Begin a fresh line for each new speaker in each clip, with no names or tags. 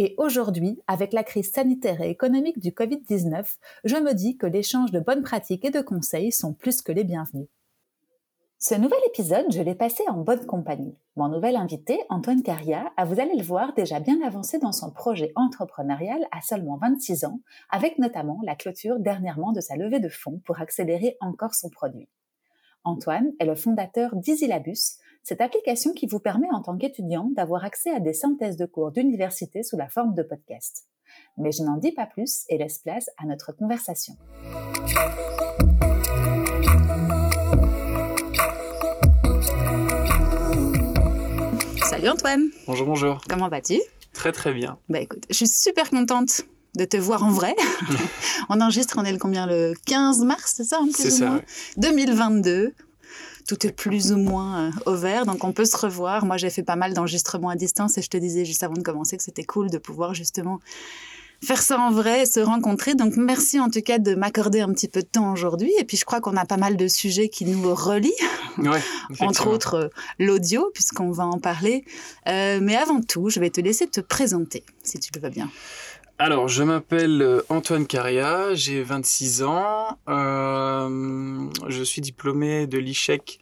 Et aujourd'hui, avec la crise sanitaire et économique du Covid-19, je me dis que l'échange de bonnes pratiques et de conseils sont plus que les bienvenus. Ce nouvel épisode, je l'ai passé en bonne compagnie. Mon nouvel invité, Antoine Caria, a, vous allez le voir, déjà bien avancé dans son projet entrepreneurial à seulement 26 ans, avec notamment la clôture dernièrement de sa levée de fonds pour accélérer encore son produit. Antoine est le fondateur d'Isilabus, cette application qui vous permet en tant qu'étudiant d'avoir accès à des synthèses de cours d'université sous la forme de podcast. Mais je n'en dis pas plus et laisse place à notre conversation. Salut Antoine.
Bonjour, bonjour.
Comment vas-tu?
Très très bien.
Bah écoute, je suis super contente de te voir en vrai. on enregistre, on est le combien? Le 15 mars, c'est ça
C'est ça.
2022. Tout est plus ou moins euh, au vert, donc on peut se revoir. Moi, j'ai fait pas mal d'enregistrements à distance et je te disais juste avant de commencer que c'était cool de pouvoir justement faire ça en vrai, se rencontrer. Donc merci en tout cas de m'accorder un petit peu de temps aujourd'hui. Et puis je crois qu'on a pas mal de sujets qui nous relient,
Ouais,
entre autres euh, l'audio, puisqu'on va en parler. Euh, mais avant tout, je vais te laisser te présenter, si tu le veux bien.
Alors, je m'appelle euh, Antoine Caria, j'ai 26 ans, euh, je suis diplômé de l'ICHEC,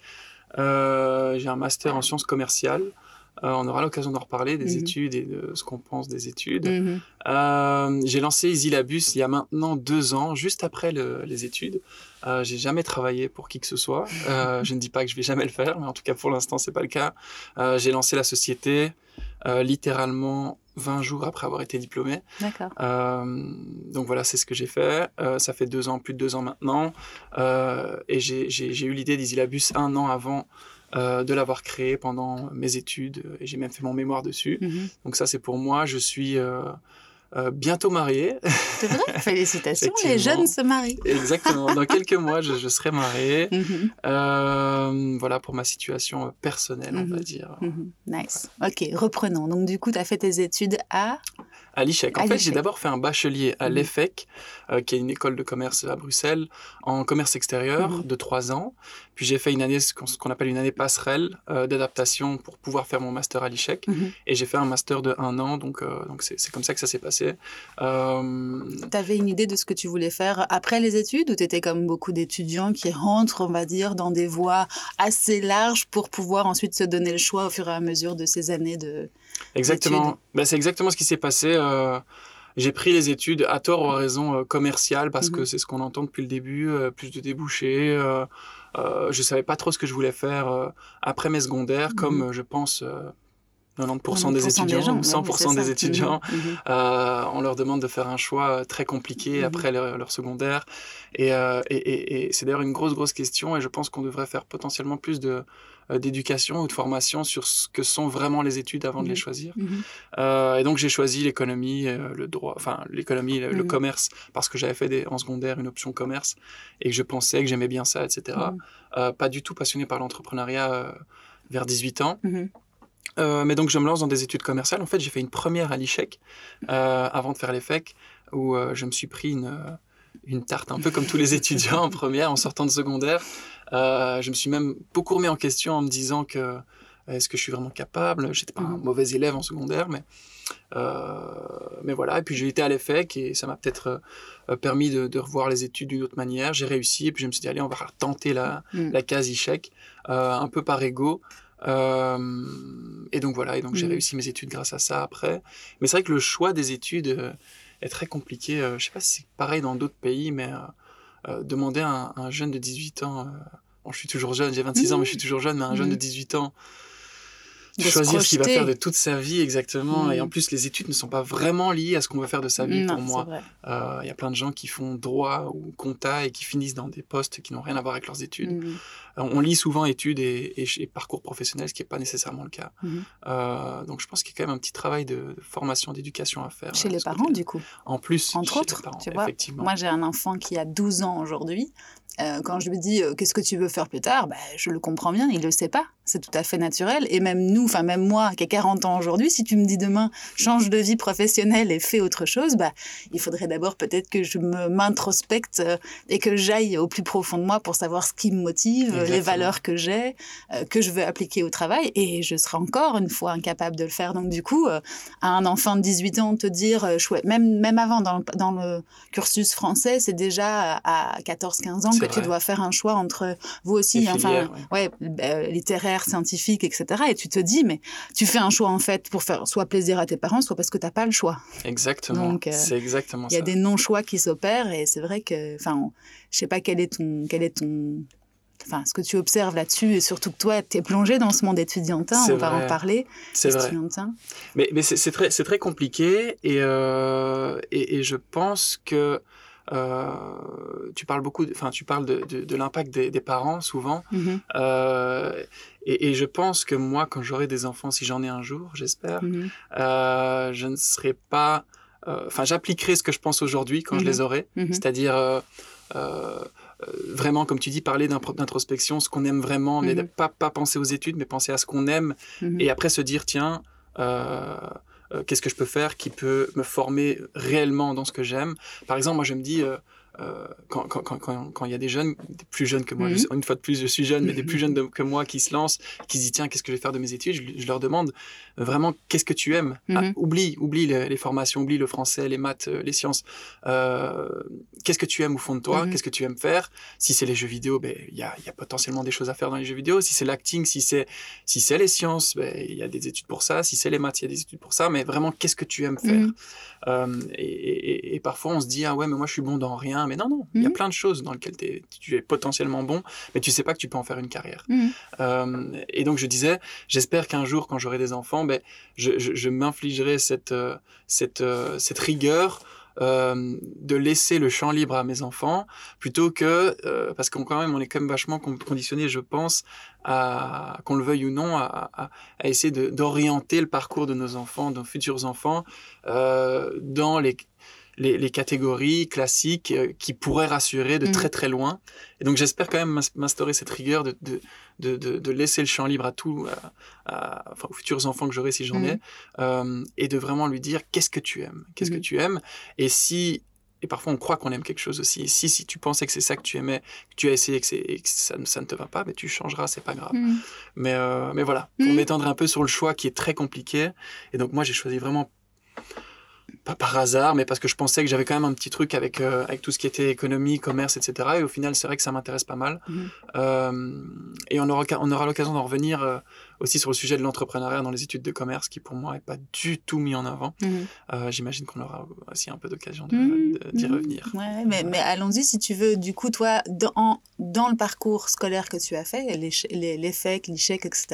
euh, j'ai un master en sciences commerciales. Euh, on aura l'occasion d'en reparler, des
Mhm.
études et de ce qu'on pense des études.
Mhm.
J'ai lancé Isilabus il y a maintenant deux ans, juste après le- les études. J'ai jamais travaillé pour qui que ce soit. Je ne dis pas que je vais jamais le faire, mais en tout cas pour l'instant c'est pas le cas. J'ai lancé la société littéralement 20 jours après avoir été diplômé.
D'accord.
Euh, donc voilà, c'est ce que j'ai fait. Euh, ça fait deux ans, plus de deux ans maintenant. Euh, et j'ai eu l'idée d'Isilabus un an avant de l'avoir créé pendant mes études. Et j'ai même fait mon mémoire dessus.
Mhm.
Donc ça, c'est pour moi. Je suis euh, bientôt marié.
C'est vrai? Félicitations, les jeunes se marient.
Exactement. Dans quelques mois, je, je serai marié.
Mhm.
Euh, voilà pour ma situation euh, personnelle, on va
Mhm.
dire.
Mhm. Nice. Ok, reprenons. Donc du coup, tu as fait tes études à...
À l'ICHEC. En
À
fait, j'ai d'abord fait un bachelier à
Mhm.
l'EFEC, euh, qui est une école de commerce à Bruxelles, en commerce extérieur
Mhm.
de trois ans. Puis j'ai fait une année, ce qu'on appelle une année passerelle euh, d'adaptation pour pouvoir faire mon master à l'ICHEC.
Mhm.
Et j'ai fait un master de un an, donc euh, donc c'est comme ça que ça s'est passé.
Tu avais une idée de ce que tu voulais faire après les études ou tu étais comme beaucoup d'étudiants qui rentrent, on va dire, dans des voies assez larges pour pouvoir ensuite se donner le choix au fur et à mesure de ces années de...
Exactement. Bah, c'est exactement ce qui s'est passé. euh, j'ai pris les études à tort ou à raison euh, commerciales parce que
Mhm.
c'est ce qu'on entend depuis le début, euh, plus de débouchés. Je savais pas trop ce que je voulais faire après mes secondaires, comme
Mhm.
euh, je pense euh, 90%,
90%
des
des
étudiants,
gens, ouais,
100%
c'est
des étudiants.
Mhm.
Euh, on leur demande de faire un choix très compliqué après leur, leur secondaire. Et, euh, et, et- et c'est d'ailleurs une grosse, grosse question. Et je pense qu'on devrait faire potentiellement plus de, d'éducation ou de formation sur ce que sont vraiment les études avant de les
Mhm.
choisir.
Mhm.
Euh, et donc j'ai choisi l'économie, euh, le droit, enfin l'économie, le, le
Mhm.
commerce, parce que j'avais fait des, en secondaire une option commerce et que je pensais que j'aimais bien ça, etc. Euh, pas du tout passionné par l'entrepreneuriat euh, vers 18 ans. Euh, mais donc je me lance dans des études commerciales. En fait, j'ai fait une première à l'ICHEC euh, avant de faire l'EFEC, où euh, je me suis pris une, euh, une tarte, un peu comme tous les étudiants en première, en sortant de secondaire. Euh, je me suis même beaucoup remis en question en me disant que est-ce que je suis vraiment capable? J'étais pas un
Mhm.
mauvais élève en secondaire, mais, euh, mais voilà. Et puis j'ai été à l'EFEC et ça m'a peut-être euh, permis de, de revoir les études d'une autre manière. J'ai réussi et puis je me suis dit, allez, on va tenter la,
Mhm.
la case ICHEC, euh, un peu par ego. Euh, et donc voilà, et donc j'ai
Mhm.
réussi mes études grâce à ça après. Mais c'est vrai que le choix des études euh, est très compliqué. Euh, je sais pas si c'est pareil dans d'autres pays, mais euh, demander à un, un jeune de 18 ans, euh, bon, je suis toujours jeune, j'ai 26 ans, mais je suis toujours jeune, mais un jeune de
Mhm.
18 ans, choisir ce qu'il va faire de toute sa vie exactement. Et en mm. plus, les études ne sont pas vraiment liées à ce qu'on va faire de sa vie pour moi. Euh, il y a plein de gens qui font droit ou compta et qui finissent dans des postes qui n'ont rien à voir avec leurs études. Mm. Euh, on lit souvent études et, parcours professionnels, ce qui n'est pas nécessairement le cas. Mm. Euh, donc je pense qu'il y a quand même un petit travail de, formation, d'éducation à faire.
Chez les parents, du coup.
En plus,
entre autres, tu vois. Moi, j'ai un enfant qui a 12 ans aujourd'hui. Quand je lui dis qu'est-ce que tu veux faire plus tard, bah, je le comprends bien, il ne le sait pas c'est tout à fait naturel. Et même nous, enfin même moi qui ai 40 ans aujourd'hui, si tu me dis demain change de vie professionnelle et fais autre chose, bah il faudrait d'abord peut-être que je m'introspecte euh, et que j'aille au plus profond de moi pour savoir ce qui me motive, les valeurs que j'ai, euh, que je veux appliquer au travail. Et je serai encore une fois incapable de le faire. Donc du coup, euh, à un enfant de 18 ans, te dire chouette, même même avant dans le, dans le cursus français, c'est déjà à 14-15 ans tu dois faire un choix entre vous aussi, enfin ouais, littéraire scientifique, etc. Et tu te dis, mais tu fais un choix en fait pour faire soit plaisir à tes parents, soit parce que tu n'as pas le choix.
Exactement. Donc, euh, c'est exactement
ça. Il y a des non-choix qui s'opèrent et c'est vrai que, enfin, je sais pas quel est ton, quel est ton, enfin, ce que tu observes là-dessus et surtout que toi, tu es plongé dans ce monde étudiantin, on va en parler.
C'est vrai. Mais, mais c'est très, très compliqué et, euh, et, et, je pense que euh, tu parles beaucoup, enfin, tu parles de, de, l'impact des, des, parents souvent. Mm-hmm. Euh, et, et, je pense que moi, quand j'aurai des enfants, si j'en ai un jour, j'espère, mm-hmm. euh, je ne serai pas. Euh, enfin, j'appliquerai ce que je pense aujourd'hui quand je mm-hmm. les aurai. C'est-à-dire. Euh, vraiment, comme tu dis, parler d'introspection, ce qu'on aime vraiment, mais pas, pas penser aux études, mais penser à ce qu'on aime, et après se dire, tiens, euh, euh, qu'est-ce que je peux faire qui peut me former réellement dans ce que j'aime. Par exemple, moi, je me dis, euh, quand il quand, quand, quand, y a des jeunes, des plus jeunes que moi, mhm. une fois de plus je suis jeune, mais des plus jeunes que moi qui se lancent, qui se disent tiens qu'est-ce que je vais faire de mes études, je, leur demande euh, vraiment qu'est-ce que tu aimes? Ah, mhm. oublie, oublie les, formations, oublie le français, les maths, euh, les sciences. qu'est-ce que tu aimes au fond de toi, mhm. qu'est-ce que tu aimes faire? Si c'est les jeux vidéo, ben il y a, y a, potentiellement des choses à faire dans les jeux vidéo. Si c'est l'acting, si c'est si c'est les sciences, ben il y a des études pour ça. Si c'est les maths, il y a des études pour ça. Mais vraiment qu'est-ce que tu aimes faire? Et, et, et, parfois on se dit ah ouais mais moi je suis bon dans rien. Mais non non, il y a plein de choses dans lesquelles tu es potentiellement bon, mais tu sais pas que tu peux en faire une carrière. Mhm. Euh, et donc je disais, j'espère qu'un jour, quand j'aurai des enfants, ben, je, je, m'infligerai cette, euh, cette, euh, cette rigueur de laisser le champ libre à mes enfants plutôt que parce qu'on quand même on est quand même vachement conditionné je pense à qu'on le veuille ou non à, à, à essayer d'orienter le parcours de nos enfants de nos futurs enfants dans les les, catégories classiques euh, qui pourraient rassurer de mm. très très loin. Et donc j'espère quand même m'instaurer cette rigueur de, de, de, laisser le champ libre à tout, enfin, aux futurs enfants que j'aurai si j'en mm. ai, euh, et de vraiment lui dire qu'est-ce que tu aimes, qu'est-ce que mm. tu aimes? Et si et parfois on croit qu'on aime quelque chose aussi. Et si, si tu pensais que c'est ça que tu aimais, que tu as essayé et que, ça, ça, ne te va pas, mais tu changeras, c'est pas grave. Mais, euh, mais voilà, pour m'étendre un peu sur le choix qui est très compliqué. Et donc moi j'ai choisi vraiment pas par hasard, mais parce que je pensais que j'avais quand même un petit truc avec, euh, avec tout ce qui était économie, commerce, etc. Et au final, c'est vrai que ça m'intéresse pas mal. Mhm. Euh, et on aura, on aura l'occasion d'en revenir euh, aussi sur le sujet de l'entrepreneuriat dans les études de commerce, qui pour moi n'est pas du tout mis en avant. Mhm. Euh, j'imagine qu'on aura aussi un peu d'occasion mhm. d'y revenir.
Ouais, mais, mais allons-y si tu veux. Du coup, toi, dans, dans le parcours scolaire que tu as fait, les, les, l'ICHEC, etc.,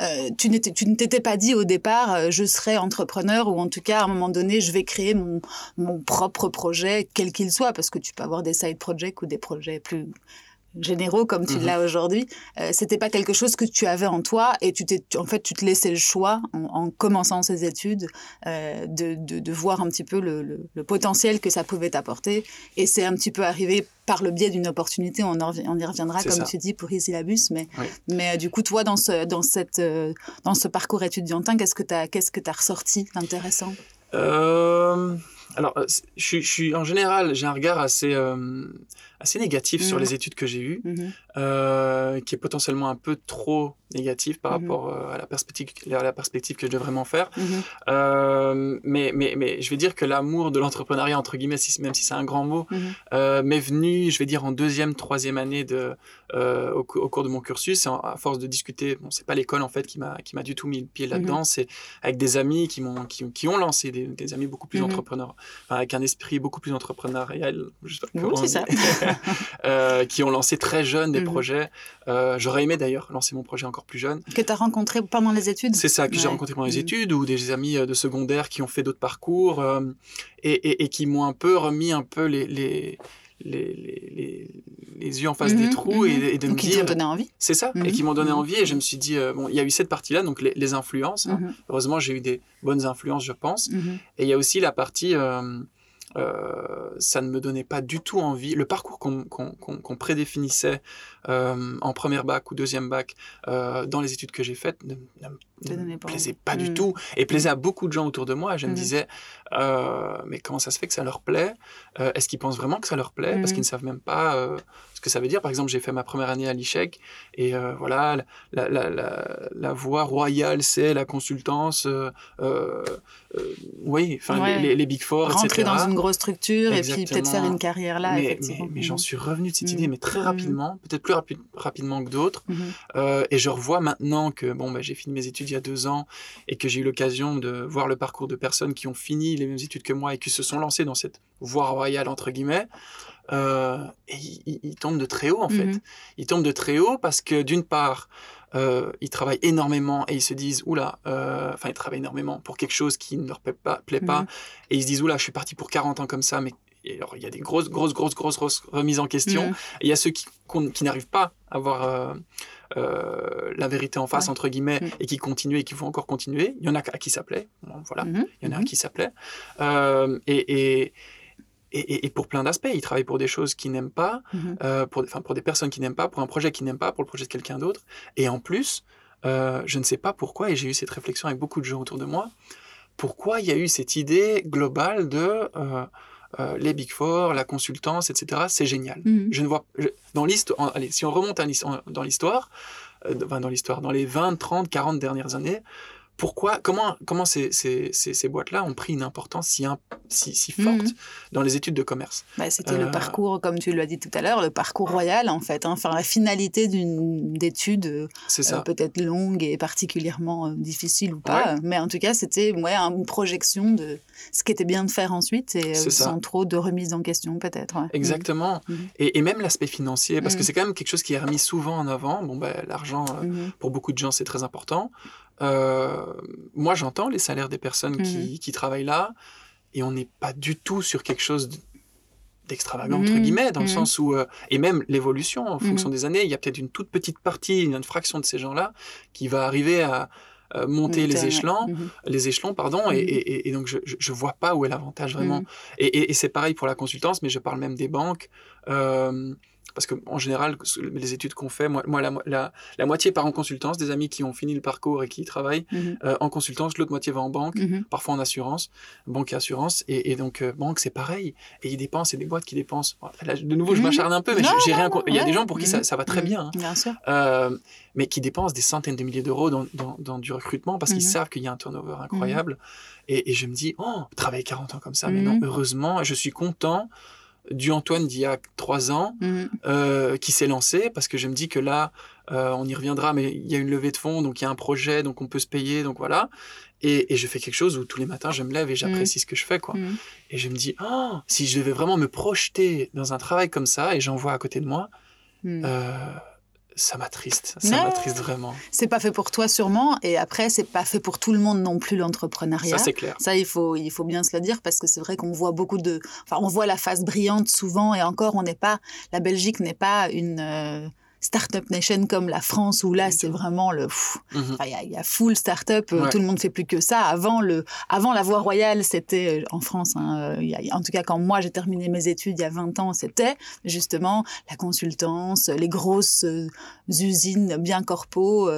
euh, tu ne t'étais pas dit au départ, euh, je serai entrepreneur ou en tout cas, à un moment donné, je vais créer mon, mon propre projet, quel qu'il soit, parce que tu peux avoir des side projects ou des projets plus généraux comme tu mhm. l'as aujourd'hui, euh, c'était pas quelque chose que tu avais en toi et tu t'es, en fait, tu te laissais le choix en, commençant ces études euh, de, de, de, voir un petit peu le, le, potentiel que ça pouvait t'apporter. Et c'est un petit peu arrivé par le biais d'une opportunité, on, on, y reviendra comme tu dis pour Isilabus, mais, mais euh, du coup, toi, dans ce, dans cette, euh, dans ce parcours étudiantin, qu'est-ce que tu as, qu'est-ce que as ressorti d'intéressant?
Alors, je, je, suis en général, j'ai un regard assez, assez négatif sur mmh. les études que j'ai eues, mmh. euh, qui est potentiellement un peu trop négatif par mmh. rapport euh, à, la perspective, à la perspective que je devrais vraiment faire. Euh, mais, mais, mais je vais dire que l'amour de l'entrepreneuriat, entre guillemets, si, même si c'est un grand mot, m'est venu, je vais dire, en deuxième, troisième année de, au, cours de mon cursus. à force de discuter, bon, c'est pas l'école en fait qui m'a du tout mis le pied là-dedans, c'est avec des amis qui m'ont qui, qui, ont lancé des, des amis beaucoup plus entrepreneurs, avec un esprit beaucoup plus entrepreneurial. Je sais pas
oui, c'est ça.
Euh, qui ont lancé très jeunes des mhm. projets. Euh, j'aurais aimé d'ailleurs lancer mon projet en, encore plus jeune.
Que tu as rencontré pendant les études?
C'est ça, que j'ai rencontré pendant les mmh. études, ou des amis de secondaire qui ont fait d'autres parcours et, et, qui m'ont un peu remis un peu les, les les, les, yeux en face des mhm, trous et, mhm. de me
qui dire. donné envie.
C'est ça, et qui m'ont donné mhm. envie. Et je me suis dit, euh, bon, il y a eu cette partie-là, donc les, influences. Hein. Heureusement, j'ai eu des bonnes influences, je pense. Et il y a aussi la partie. Euh, euh, ça ne me donnait pas du tout envie. Le parcours qu'on prédéfinissait euh, en première bac ou deuxième bac euh, dans les études que j'ai faites ne, me plaisait pas du mm. tout et plaisait à beaucoup de gens autour de moi. Je me mm. disais, mais comment ça se fait que ça leur plaît? Est-ce qu'ils pensent vraiment que ça leur plaît? Parce qu'ils ne mm. savent même pas que ça veut dire. Par exemple, j'ai fait ma première année à l'ICHEC et voilà, la, la, la, la, voie royale, c'est la consultance. oui, enfin les, les, Big Four,
Rentrer dans une grosse structure et puis peut-être faire une carrière là.
Mais, mais, j'en suis revenu de cette idée, mais très rapidement, peut-être plus rapidement que d'autres. Mhm. Euh, et je revois maintenant que bon, bah, j'ai fini mes études il y a deux ans et que j'ai eu l'occasion de voir le parcours de personnes qui ont fini les mêmes études que moi et qui se sont lancées dans cette voie royale, entre guillemets. Euh, et ils, tombent de très haut, en fait. Mhm. Ils tombent de très haut parce que, d'une part, euh, ils travaillent énormément et ils se disent oula, enfin ils travaillent énormément pour quelque chose qui ne leur plaît pas, plaît pas mhm. et ils se disent oula, je suis parti pour 40 ans comme ça, mais alors, il y a des grosses, grosses, grosses, grosses, remises en question. Et il y a ceux qui, qui n'arrivent pas à avoir euh, euh, la vérité en face, entre guillemets, et qui continuent et qui vont encore continuer. Il y en a à qui ça plaît. voilà. Il y en a à qui ça plaît. Euh, et, et et, et, pour plein d'aspects. Ils travaillent pour des choses qu'ils n'aiment pas, pour, enfin, pour des personnes qu'ils n'aiment pas, pour un projet qu'ils n'aiment pas, pour le projet de quelqu'un d'autre. Et en plus, je ne sais pas pourquoi, et j'ai eu cette réflexion avec beaucoup de gens autour de moi, pourquoi il y a eu cette idée globale de euh, les Big Four, la consultance, etc. C'est génial. Mhm. Je ne vois dans l'histoire. Allez, si on remonte dans l'histoire, euh, dans l'histoire, dans les 20, 30, 40 dernières années, pourquoi, comment, comment ces, ces, ces, boîtes-là ont pris une importance si, si, si forte mhm. dans les études de commerce?
Bah, C'était le euh, parcours, comme tu l'as dit tout à l'heure, le parcours royal, en fait. Hein. enfin, la finalité d'une étude euh, peut-être longue et particulièrement euh, difficile ou pas. Mais en tout cas, c'était ouais, une projection de ce qui était bien de faire ensuite et sans trop de remise en question, peut-être.
Exactement. Mhm. Et, et, même l'aspect financier, parce que mhm. c'est quand même quelque chose qui est remis souvent en avant. Bon, ben, l'argent, pour beaucoup de gens, c'est très important. Euh, moi, j'entends les salaires des personnes qui, mmh. qui, travaillent là, et on n'est pas du tout sur quelque chose d'extravagant, entre mmh. guillemets, dans le mmh. sens où, euh, et même l'évolution en fonction des années, il y a peut-être une toute petite partie, une fraction de ces gens-là qui va arriver à, monter les échelons, les échelons, pardon, et, et, et, donc je, je vois pas où est l'avantage vraiment. Et, c'est pareil pour la consultance, mais je parle même des banques. Euh, parce qu'en général, les études qu'on fait, moi, moi la, la, moitié part en consultance, des amis qui ont fini le parcours et qui travaillent mhm. euh, en consultance, l'autre moitié va en banque, mhm. parfois en assurance, banque et assurance, et, donc euh, banque c'est pareil, et ils dépensent, c'est des boîtes qui dépensent. de nouveau, je mhm. m'acharne un peu, mais j'ai rien. Il y a des gens pour qui ça, ça va très bien,
hein. bien sûr.
Euh, mais qui dépensent des centaines de milliers d'euros dans, dans, du recrutement parce qu'ils savent qu'il y a un turnover incroyable. Et, et, je me dis, oh, travailler 40 ans comme ça, mais non, heureusement, je suis content du Antoine d'il y a trois ans mhm. euh, qui s'est lancé parce que je me dis que là, euh, on y reviendra, mais il y a une levée de fonds, donc il y a un projet, donc on peut se payer, donc voilà. Et, je fais quelque chose où tous les matins je me lève et j'apprécie mhm. ce que je fais, quoi. Mhm. Et je me dis, oh, si je devais vraiment me projeter dans un travail comme ça et j'en vois à côté de moi, euh, ça m'attriste, ça m'attriste vraiment.
C'est pas fait pour toi sûrement, et après c'est pas fait pour tout le monde non plus l'entrepreneuriat.
Ça c'est clair.
Ça il faut il faut bien se le dire parce que c'est vrai qu'on voit beaucoup de, enfin on voit la face brillante souvent et encore on n'est pas, la Belgique n'est pas une euh, Startup Nation comme la France où là c'est vraiment le mhm. il y, a full startup up tout le monde fait plus que ça. Avant le avant la voie royale c'était euh, en France hein, euh, en tout cas quand moi j'ai terminé mes études il y a 20 ans c'était justement la consultance les grosses euh, usines bien corpo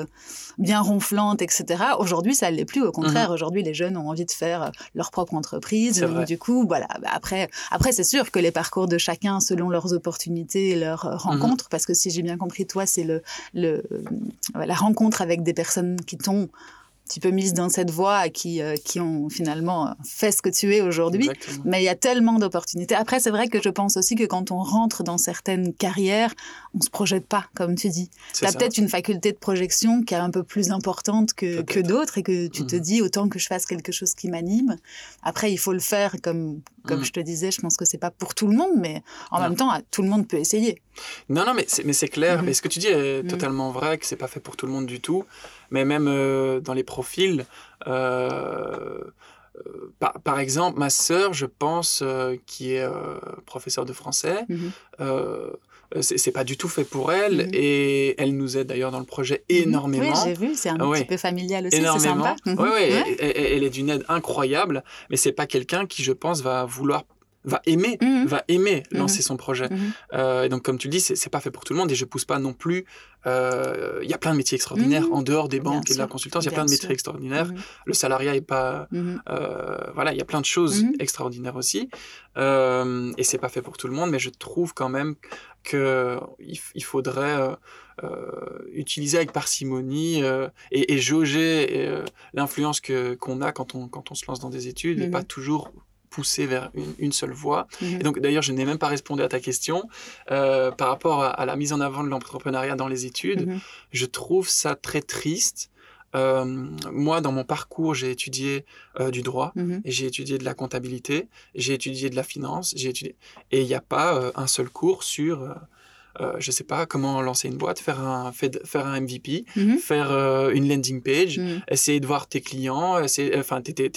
bien ronflantes etc aujourd'hui ça l'est plus. Au contraire mhm. aujourd'hui les jeunes ont envie de faire leur propre entreprise. Du coup voilà bah, après après c'est sûr que les parcours de chacun selon leurs opportunités et leurs rencontres mhm. parce que si j'ai bien compris compris, toi, c'est le, le, la rencontre avec des personnes qui t'ont un petit peu mise dans cette voie, qui, euh, qui ont finalement fait ce que tu es aujourd'hui. Mais il y a tellement d'opportunités. Après, c'est vrai que je pense aussi que quand on rentre dans certaines carrières, on se projette pas, comme tu dis. Tu as peut-être une faculté de projection qui est un peu plus importante que, que d'autres et que tu te mhm. dis autant que je fasse quelque chose qui m'anime. Après, il faut le faire comme comme
Mm.
je te disais, je pense que c'est pas pour tout le monde, mais en
Non.
même temps, tout le monde peut essayer.
Non, non, mais c'est, clair.
Mhm.
Mais ce que tu dis est
Mhm.
totalement vrai, que c'est pas fait pour tout le monde du tout. Mais même euh, dans les profils, euh, euh, par, par exemple, ma sœur, je pense, qui est professeure de français,
Mhm.
euh, c'est, c'est pas du tout fait pour elle.
Mhm.
Et elle nous aide d'ailleurs dans le projet énormément.
Oui, j'ai vu, c'est un
ouais.
petit peu familial aussi, c'est sympa. Mhm.
Ouais, elle- elle est d'une aide incroyable, mais c'est pas quelqu'un qui, je pense, va vouloir, va aimer,
Mhm.
va aimer
Mhm.
lancer son projet.
Mhm.
Euh, et donc, comme tu le dis, c'est pas fait pour tout le monde et je pousse pas non plus. euh, Il y a plein de métiers extraordinaires en dehors des
Bien
banques et de la consultance. Il y a plein de métiers
sûr.
extraordinaires. Le salariat est pas. Euh, voilà, il y a plein de choses extraordinaires aussi. Euh, et c'est pas fait pour tout le monde, mais je trouve quand même que il, faudrait euh, euh, utiliser avec parcimonie euh, et, et jauger euh, l'influence que qu'on a quand on quand on se lance dans des études et pas toujours pousser vers une, une seule voie.
Mhm.
Et donc, d'ailleurs, je n'ai même pas répondu à ta question euh, par rapport à, à la mise en avant de l'entrepreneuriat dans les études.
Mhm.
Je trouve ça très triste. Euh, moi, dans mon parcours, j'ai étudié euh, du droit,
Mhm.
et j'ai étudié de la comptabilité, j'ai étudié de la finance, j'ai étudié... Et il n'y a pas un seul cours sur, euh, je sais pas, comment lancer une boîte, faire un, fait- faire un MVP,
Mhm.
faire euh, une landing page,
Mhm.
essayer de voir tes clients, essayer, enfin, t'es-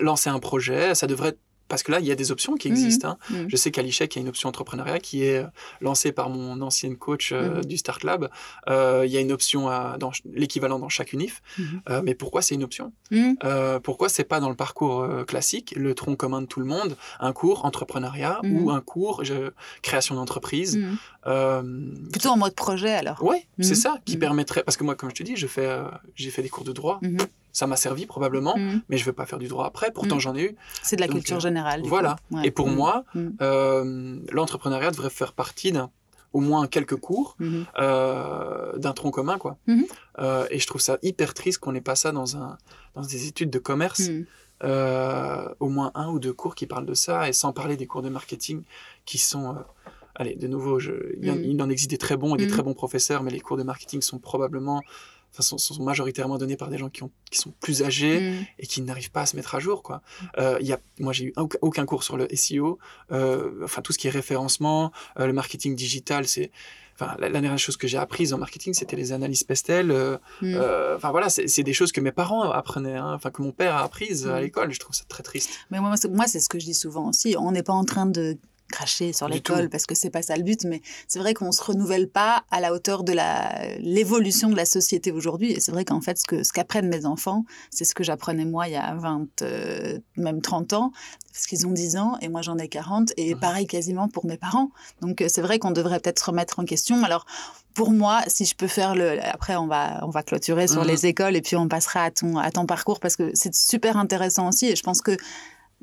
lancer un projet, ça devrait... Parce que là, il y a des options qui
Mhm.
existent. hein.
Mhm.
Je sais qu'à l'ICHEC, il y a une option entrepreneuriat qui est euh, lancée par mon ancienne coach euh,
Mhm.
du Start Lab. Euh, il y a une option à, dans l'équivalent dans chaque UNIF. Euh, mais pourquoi c'est une option? Pourquoi c'est pas dans le parcours classique, le tronc commun de tout le monde, un cours entrepreneuriat ou un cours je- création d'entreprise
Plutôt en mode projet alors.
Ouais, c'est ça qui permettrait. Parce que moi, comme je te dis, je fais, j'ai fait des cours de droit. Ça m'a servi probablement,
Mhm.
mais je veux pas faire du droit après. Pourtant,
Mhm.
j'en ai eu.
C'est de la
Donc,
culture
euh,
générale. du
voilà.
coup. Ouais.
Et pour
Mhm.
moi, euh, l'entrepreneuriat devrait faire partie d'un, au moins quelques cours
Mhm.
euh, d'un tronc commun, quoi.
Mhm.
Euh, et je trouve ça hyper triste qu'on n'ait pas ça dans un, dans des études de commerce. Euh, au moins un ou deux cours qui parlent de ça, et sans parler des cours de marketing qui sont. euh, allez, de nouveau, je, il, y en, il en existe des très bons et des très bons professeurs, mais les cours de marketing sont probablement. Enfin, sont, sont majoritairement donnés par des gens qui, ont, qui sont plus âgés
Mhm.
et qui n'arrivent pas à se mettre à jour. Quoi. Euh, il y a, moi, j'ai eu aucun, aucun cours sur le SEO, euh, enfin tout ce qui est référencement, euh, le marketing digital, c'est. Enfin, la, la dernière chose que j'ai apprise en marketing, c'était les analyses Pestel. euh, euh, Enfin voilà, c'est des choses que mes parents apprenaient, hein, enfin que mon père a apprises à l'école. Je trouve ça très triste.
Mais moi, moi, c'est ce que je dis souvent aussi. On n'est pas en train de cracher sur l'école parce que c'est pas ça le but, mais c'est vrai qu'on se renouvelle pas à la hauteur de la l'évolution de la société aujourd'hui. Et c'est vrai qu'en fait, ce que ce qu'apprennent mes enfants, c'est ce que j'apprenais moi il y a 20, euh, même 30 ans, parce qu'ils ont 10 ans et moi j'en ai 40, et
Mhm.
pareil quasiment pour mes parents. Donc euh, c'est vrai qu'on devrait peut-être se remettre en question. Alors pour moi, si je peux faire le. Après, on va, on va clôturer sur
Mhm.
les écoles et puis on passera à ton, à ton parcours parce que c'est super intéressant aussi. Et je pense que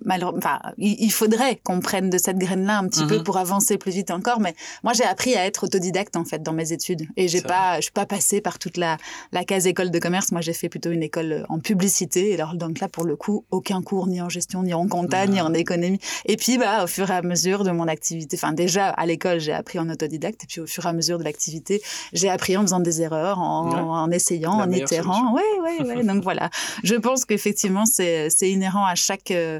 enfin, il, faudrait qu'on prenne de cette graine-là un petit
Mhm.
peu pour avancer plus vite encore. Mais moi, j'ai appris à être autodidacte en fait dans mes études et j'ai pas, je suis pas passée par toute la, la case école de commerce. Moi, j'ai fait plutôt une école en publicité. Et alors donc là, pour le coup, aucun cours ni en gestion, ni en compta, ni
Mhm.
en économie. Et puis, bah, au fur et à mesure de mon activité, enfin déjà à l'école, j'ai appris en autodidacte. Et puis au fur et à mesure de l'activité, j'ai appris en faisant des erreurs, en,
Ouais.
en essayant,
La
en itérant. Ouais, ouais, ouais. donc voilà. Je pense qu'effectivement, c'est c'est inhérent à chaque. euh,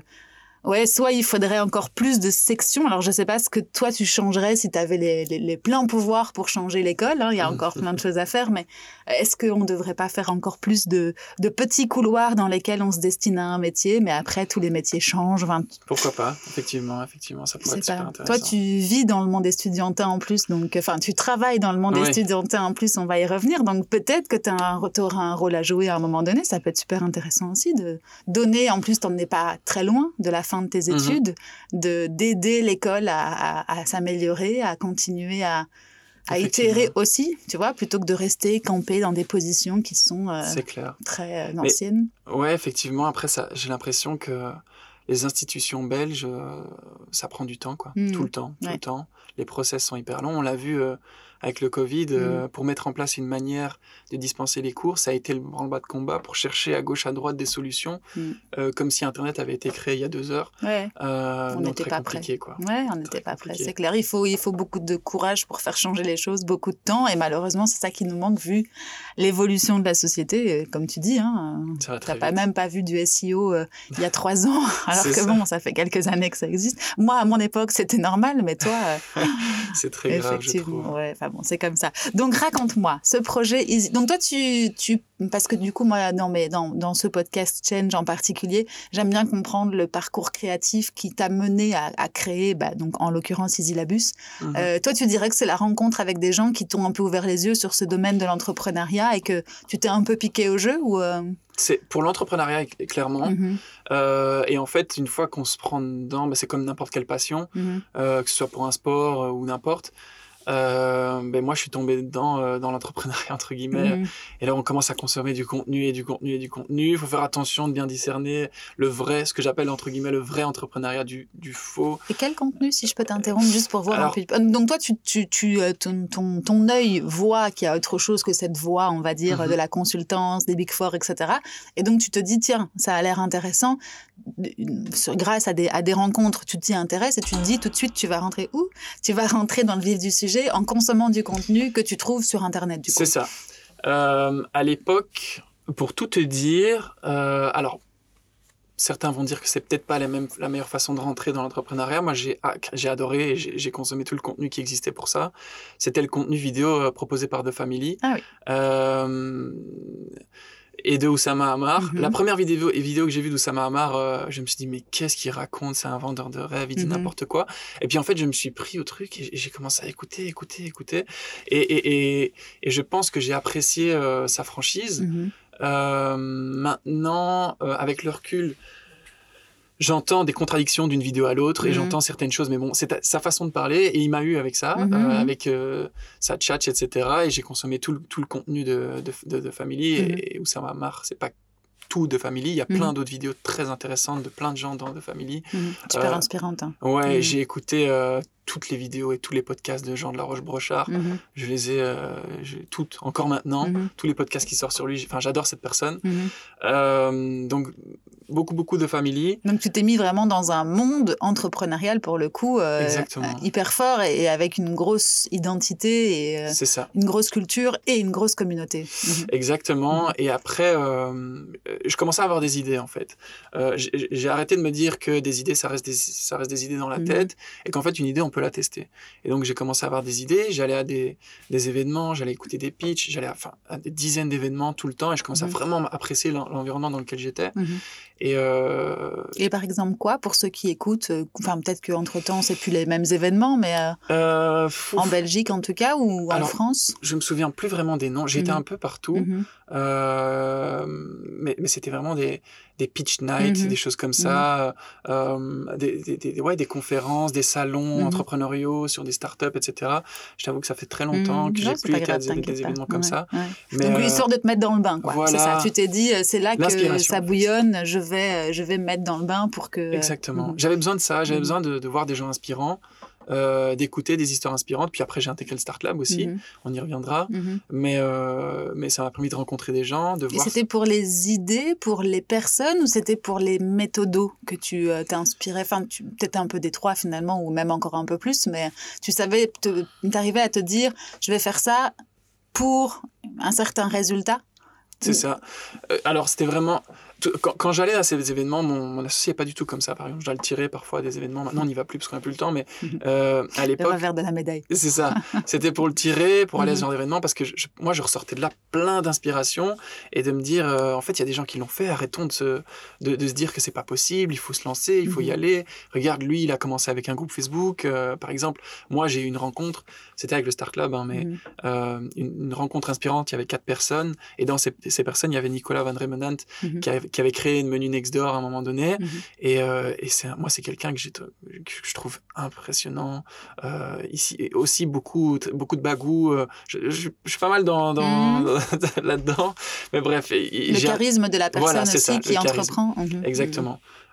Ouais, soit il faudrait encore plus de sections. Alors, je sais pas ce que toi tu changerais si tu avais les, les, les pleins pouvoirs pour changer l'école. hein. Il y a encore plein de choses à faire, mais est-ce qu'on ne devrait pas faire encore plus de, de petits couloirs dans lesquels on se destine à un métier, mais après tous les métiers changent enfin,
Pourquoi pas? Effectivement, effectivement, ça pourrait être super intéressant.
Toi, tu vis dans le monde estudiantin en plus, donc enfin, tu travailles dans le monde
Ouais.
estudiantin en plus. On va y revenir. Donc peut-être que tu auras un rôle à jouer à un moment donné. Ça peut être super intéressant aussi de donner. En plus, tu n'en es pas très loin de la fin de tes
Mhm.
études, de d'aider l'école à, à- à s'améliorer, à continuer à à itérer aussi, tu vois, plutôt que de rester campé dans des positions qui sont euh,
clair.
très euh, anciennes.
Ouais, effectivement. Après, j'ai l'impression que les institutions belges, euh, ça prend du temps, quoi.
Mhm.
Tout le temps, tout
Ouais.
le temps. Les process sont hyper longs. On l'a vu euh, avec le Covid, euh, pour mettre en place une manière de dispenser les cours. Ça a été le branle-bas de combat pour chercher à gauche, à droite des solutions,
Mm.
euh, comme si Internet avait été créé il y a deux heures.
Ouais.
Euh,
On n'était pas
compliqué, quoi.
Ouais, on n'était pas prêt, c'est clair. Il faut, il faut beaucoup de courage pour faire changer les choses, beaucoup de temps. Et malheureusement, c'est ça qui nous manque vu l'évolution de la société. Comme tu dis, hein, tu n'as pas même pas vu du SEO il y a trois ans, alors que
ça.
bon, ça fait quelques années que ça existe. Moi, à mon époque, c'était normal, mais toi,
C'est très grave, je trouve.
ouais, bon, c'est comme ça. Donc raconte-moi ce projet. Donc toi, tu, tu, parce que du coup, moi, dans, mes, dans, dans ce podcast Change en particulier, j'aime bien comprendre le parcours créatif qui t'a mené à, à créer, bah, donc en l'occurrence Isilabus.
Mhm.
Euh, toi, tu dirais que c'est la rencontre avec des gens qui t'ont un peu ouvert les yeux sur ce domaine de l'entrepreneuriat et que tu t'es un peu piqué au jeu ou euh,
C'est pour l'entrepreneuriat, clairement.
mhm,
Euh, et en fait, une fois qu'on se prend dedans, bah, c'est comme n'importe quelle passion,
mhm,
que ce soit pour un sport ou n'importe. Euh, ben moi, je suis tombé dedans euh, dans l'entrepreneuriat entre guillemets.
mhm.
Et là, on commence à consommer du contenu et du contenu et du contenu. Il faut faire attention de bien discerner le vrai, ce que j'appelle entre guillemets le vrai entrepreneuriat du, du faux.
Et quel contenu, si je peux t'interrompre, juste pour voir
Alors-
un peu. Donc toi, tu, tu, tu, euh, ton, ton, ton œil voit qu'il y a autre chose que cette voix, on va dire,
Mhm.
de la consultance, des Big Four, etc. Et donc tu te dis, tiens, ça a l'air intéressant. Sur- Grâce à des, à des rencontres, tu t'y intéresses et tu te dis tout de suite, tu vas rentrer où? Tu vas rentrer dans le vif du sujet en consommant du contenu que tu trouves sur Internet.
C'est ça. Euh, à l'époque, pour tout te dire, euh, alors certains vont dire que c'est peut-être pas la, même, la meilleure façon de rentrer dans l'entrepreneuriat. Moi, j'ai j'ai adoré et j'ai j'ai consommé tout le contenu qui existait pour ça. C'était le contenu vidéo euh, proposé par The Family.
Ah oui.
Euh, et de Oussama Hamar.
Mhm.
La première vidéo, vidéo que j'ai vue d'Oussama Hamar, euh, je me suis dit, mais qu'est-ce qu'il raconte? C'est un vendeur de rêves, il dit
Mhm.
n'importe quoi. Et puis en fait, je me suis pris au truc et j'ai commencé à écouter, écouter, écouter. Et, et, et, et je pense que j'ai apprécié euh, sa franchise.
Mhm.
Euh, maintenant, avec le recul, j'entends des contradictions d'une vidéo à l'autre et
Mhm.
j'entends certaines choses, mais bon, c'est sa façon de parler et il m'a eu avec ça,
Mhm.
euh, avec euh, sa chat, etc. Et j'ai consommé tout le, tout le contenu de, de, de, de Family
Mhm.
et, et Oussama Mar, c'est pas tout de Family, il y a plein
Mhm.
d'autres vidéos très intéressantes de plein de gens dans de Family.
Mhm. Super
Euh,
inspirante. hein.
Ouais,
Mhm.
j'ai écouté euh, toutes les vidéos et tous les podcasts de Jean de la Roche-Brochard.
Mhm.
Je les ai toutes, encore maintenant.
Mhm.
Tous les podcasts qui sortent sur lui, enfin, j'adore cette personne.
Mhm.
Donc, beaucoup, beaucoup de Family.
Donc tu t'es mis vraiment dans un monde entrepreneurial pour le coup euh, euh, hyper fort et, avec une grosse identité et euh,
ça.
une grosse culture et une grosse communauté. Mhm.
Exactement. Et après, euh, je commençais à avoir des idées, en fait. J'ai arrêté de me dire que des idées, ça reste des, ça reste des idées dans la
Mhm.
tête, et qu'en fait, une idée, on peut la tester. Et donc, j'ai commencé à avoir des idées, j'allais à des, des événements, j'allais écouter des pitchs, j'allais à, des dizaines d'événements tout le temps, et je commençais
Mhm.
à vraiment apprécier l'en- l'environnement dans lequel j'étais. Et euh,
Et par exemple quoi pour ceux qui écoutent euh, Enfin peut-être qu'entre temps c'est plus les mêmes événements, mais euh,
euh,
en Belgique en tout cas ou en
Alors,
France?
je me souviens plus vraiment des noms. J'étais
Mhm.
un peu partout. Mais mais c'était vraiment des, des pitch nights,
Mhm.
des choses comme ça, euh, des, des, des- ouais, des conférences, des salons
Mhm.
entrepreneuriaux sur des startups, etc. Je t'avoue que ça fait très longtemps
Mhm.
que
Non,
j'ai plus été à des, des
t'inquiète pas.
événements comme
Ouais,
ça.
ouais.
Mais,
Donc
euh,
histoire de te mettre dans le bain, quoi.
voilà.
C'est ça. Tu t'es dit, euh, c'est là que ça bouillonne. Je vais, euh, je vais me mettre dans le bain pour que.
Exactement. J'avais besoin de ça, j'avais besoin de, de voir des gens inspirants, euh, d'écouter des histoires inspirantes. Puis après, j'ai intégré le Start Lab aussi,
Mhm.
on y reviendra.
Mhm.
Mais, euh, mais ça m'a permis de rencontrer des gens, de
Et
voir.
c'était pour les idées, pour les personnes ou c'était pour les méthodos que tu euh, t'es inspiré Enfin, tu peut-être un peu des trois finalement, ou même encore un peu plus, mais tu savais, t'arrivais à te dire, je vais faire ça pour un certain résultat?
C'est ça. Euh, alors, c'était vraiment. Quand, quand j'allais à ces événements, mon, mon associé n'est pas du tout comme ça. Par exemple, je dois le tirer parfois à des événements. Maintenant, on n'y va plus parce qu'on n'a plus le temps. Mais euh, à
Le
l'époque,
revers de la médaille.
c'est ça. C'était pour le tirer, pour aller à
Mhm.
ce genre d'événement. Parce que je- moi, je ressortais de là plein d'inspiration et de me dire euh, en fait, il y a des gens qui l'ont fait. Arrêtons de se, de, de se dire que c'est pas possible. Il faut se lancer, il faut y
Mhm.
aller. Regarde, lui, il a commencé avec un groupe Facebook. euh, par exemple, moi, j'ai eu une rencontre. C'était avec le Star Club, hein, mais
Mhm.
euh, une, une rencontre inspirante. Il y avait quatre personnes. Et dans ces, ces personnes, il y avait Nicolas Van Remenant
Mhm.
qui, avait, qui avait créé une menu Nextdoor à un moment donné.
Mhm.
Et, euh, et c'est, moi, c'est quelqu'un que, que je trouve impressionnant. Euh, ici, et aussi beaucoup, beaucoup de bagou. euh, je, je- je suis pas mal dans, dans, là-dedans. Mais bref. et-
Le charisme de la personne
Voilà,
aussi
ça,
qui
le charisme.
entreprend. Mhm.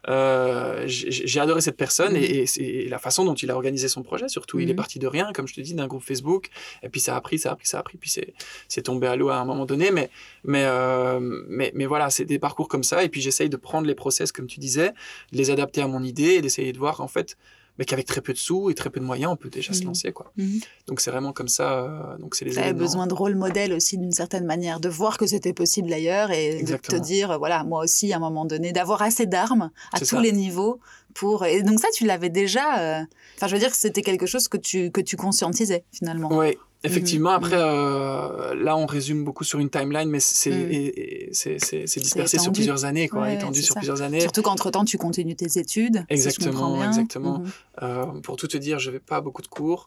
Euh, j'ai adoré cette personne
Mhm.
et, la façon dont il a organisé son projet, surtout. Il est
Mhm.
parti de rien, comme je te dis, d'un groupe Facebook. Et puis ça a pris, ça a pris, ça a pris. Puis c'est c'est tombé à l'eau à un moment donné. Mais, mais, euh, mais, mais voilà, c'est des parcours comme ça. Et puis j'essaye de prendre les process, comme tu disais, de les adapter à mon idée et d'essayer de voir, en fait, mais qu'avec très peu de sous et très peu de moyens, on peut déjà se
Mhm.
lancer. Quoi.
Mhm.
Donc c'est vraiment comme ça. euh, donc c'est les
Tu avais
événements.
besoin de rôle modèle aussi d'une certaine manière, de voir que c'était possible ailleurs et de te dire, voilà, moi aussi, à un moment donné, d'avoir assez d'armes à tous
ça.
les niveaux pour. Et donc, ça, tu l'avais déjà. euh, Enfin, je veux dire que c'était quelque chose que tu, que tu conscientisais finalement.
Oui, effectivement.
Mhm.
Après, euh, là, on résume beaucoup sur une timeline, mais c'est
Mhm.
dispersé sur plusieurs années, quoi,
Ouais,
étendu sur
ça.
plusieurs années.
Surtout qu'entre-temps, tu continues tes études. si je
Exactement, exactement.
Mhm.
Euh, pour tout te dire, je vais pas beaucoup de cours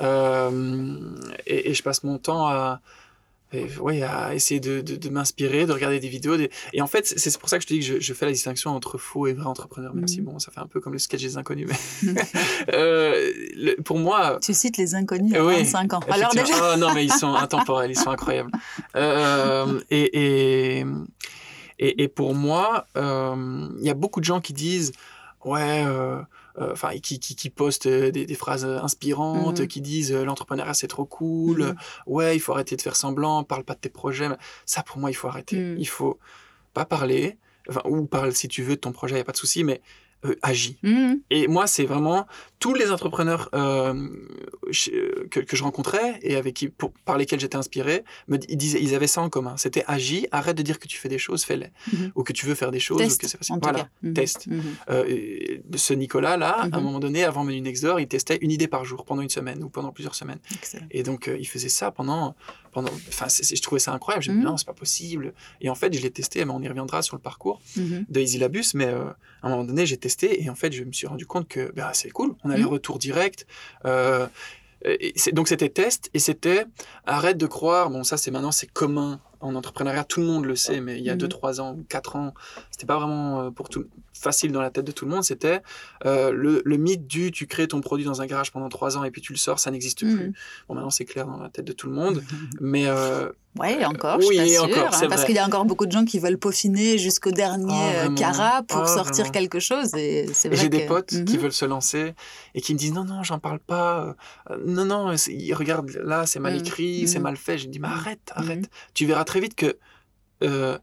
euh, et, et je passe mon temps à, ouais, à essayer de, de, de m'inspirer, de regarder des vidéos. des- Et en fait, c'est pour ça que je te dis que je, je fais la distinction entre faux et vrai entrepreneur, même si
Mhm.
bon, ça fait un peu comme le sketch des inconnus. Mais euh, le- pour moi,
Tu cites les inconnus à
Oui,
25 ans. Alors déjà.
Ah, non, mais ils sont intemporels, ils sont incroyables. Euh, et, et, et, et pour moi, euh, il y a beaucoup de gens qui disent, ouais, euh, euh, enfin, qui, qui, qui postent euh, des, des phrases inspirantes,
Mhm.
qui disent euh, l'entrepreneuriat c'est trop cool,
Mhm.
ouais, il faut arrêter de faire semblant, parle pas de tes projets. Ça, pour moi, il faut arrêter.
Mhm.
Il faut pas parler, enfin, ou parle si tu veux de ton projet, il n'y a pas de souci, mais euh, agis. Et moi, c'est vraiment tous les entrepreneurs euh, euh, que, que je rencontrais et avec qui, pour, par lesquels j'étais inspiré, me, ils, disaient, ils avaient ça en commun. C'était agis, arrête de dire que tu fais des choses, fais-les.
Mhm.
Ou que tu veux faire des choses, ou que
Test,
c'est facile. Voilà.
Mhm.
test.
Mhm.
Euh, ce Nicolas-là, à un
Mhm.
moment donné, avant Menu Next Door, il testait une idée par jour pendant une semaine ou pendant plusieurs semaines.
Excellent.
Et donc, euh, il faisait ça pendant. pendant enfin, je trouvais ça incroyable. Je me
Mhm.
dis, non, c'est pas possible. Et en fait, je l'ai testé, mais on y reviendra sur le parcours de Easy Labus, mais à un moment donné, j'ai testé et en fait, je me suis rendu compte que bah, c'est cool, on a les
Mhm.
retours directs. euh, et donc, c'était test et c'était arrête de croire, bon, ça, c'est maintenant, c'est commun en entrepreneuriat, tout le monde le sait, mais il y a
Mhm.
2, 3 ans ou 4 ans, c'était pas vraiment euh, pour tout, facile dans la tête de tout le monde. C'était euh, le, le mythe du tu crées ton produit dans un garage pendant 3 ans et puis tu le sors, ça n'existe
Mhm.
plus. Bon, maintenant, c'est clair dans la tête de tout le monde, mais euh,
Oui, encore,
oui,
je pas
encore,
sûre, hein, parce qu'il y a encore beaucoup de gens qui veulent peaufiner jusqu'au dernier euh,
vraiment.
carat pour
Ah,
sortir
vraiment.
quelque chose. Et c'est
Et
vrai
j'ai des
que-
potes qui
Mhm.
veulent se lancer et qui me disent non, non, j'en parle pas. Euh, non, non, regardent là, c'est mal
Mhm.
écrit, c'est
Mhm.
mal fait. Je dis, mais
Mhm.
arrête, arrête. Tu verras très vite que euh,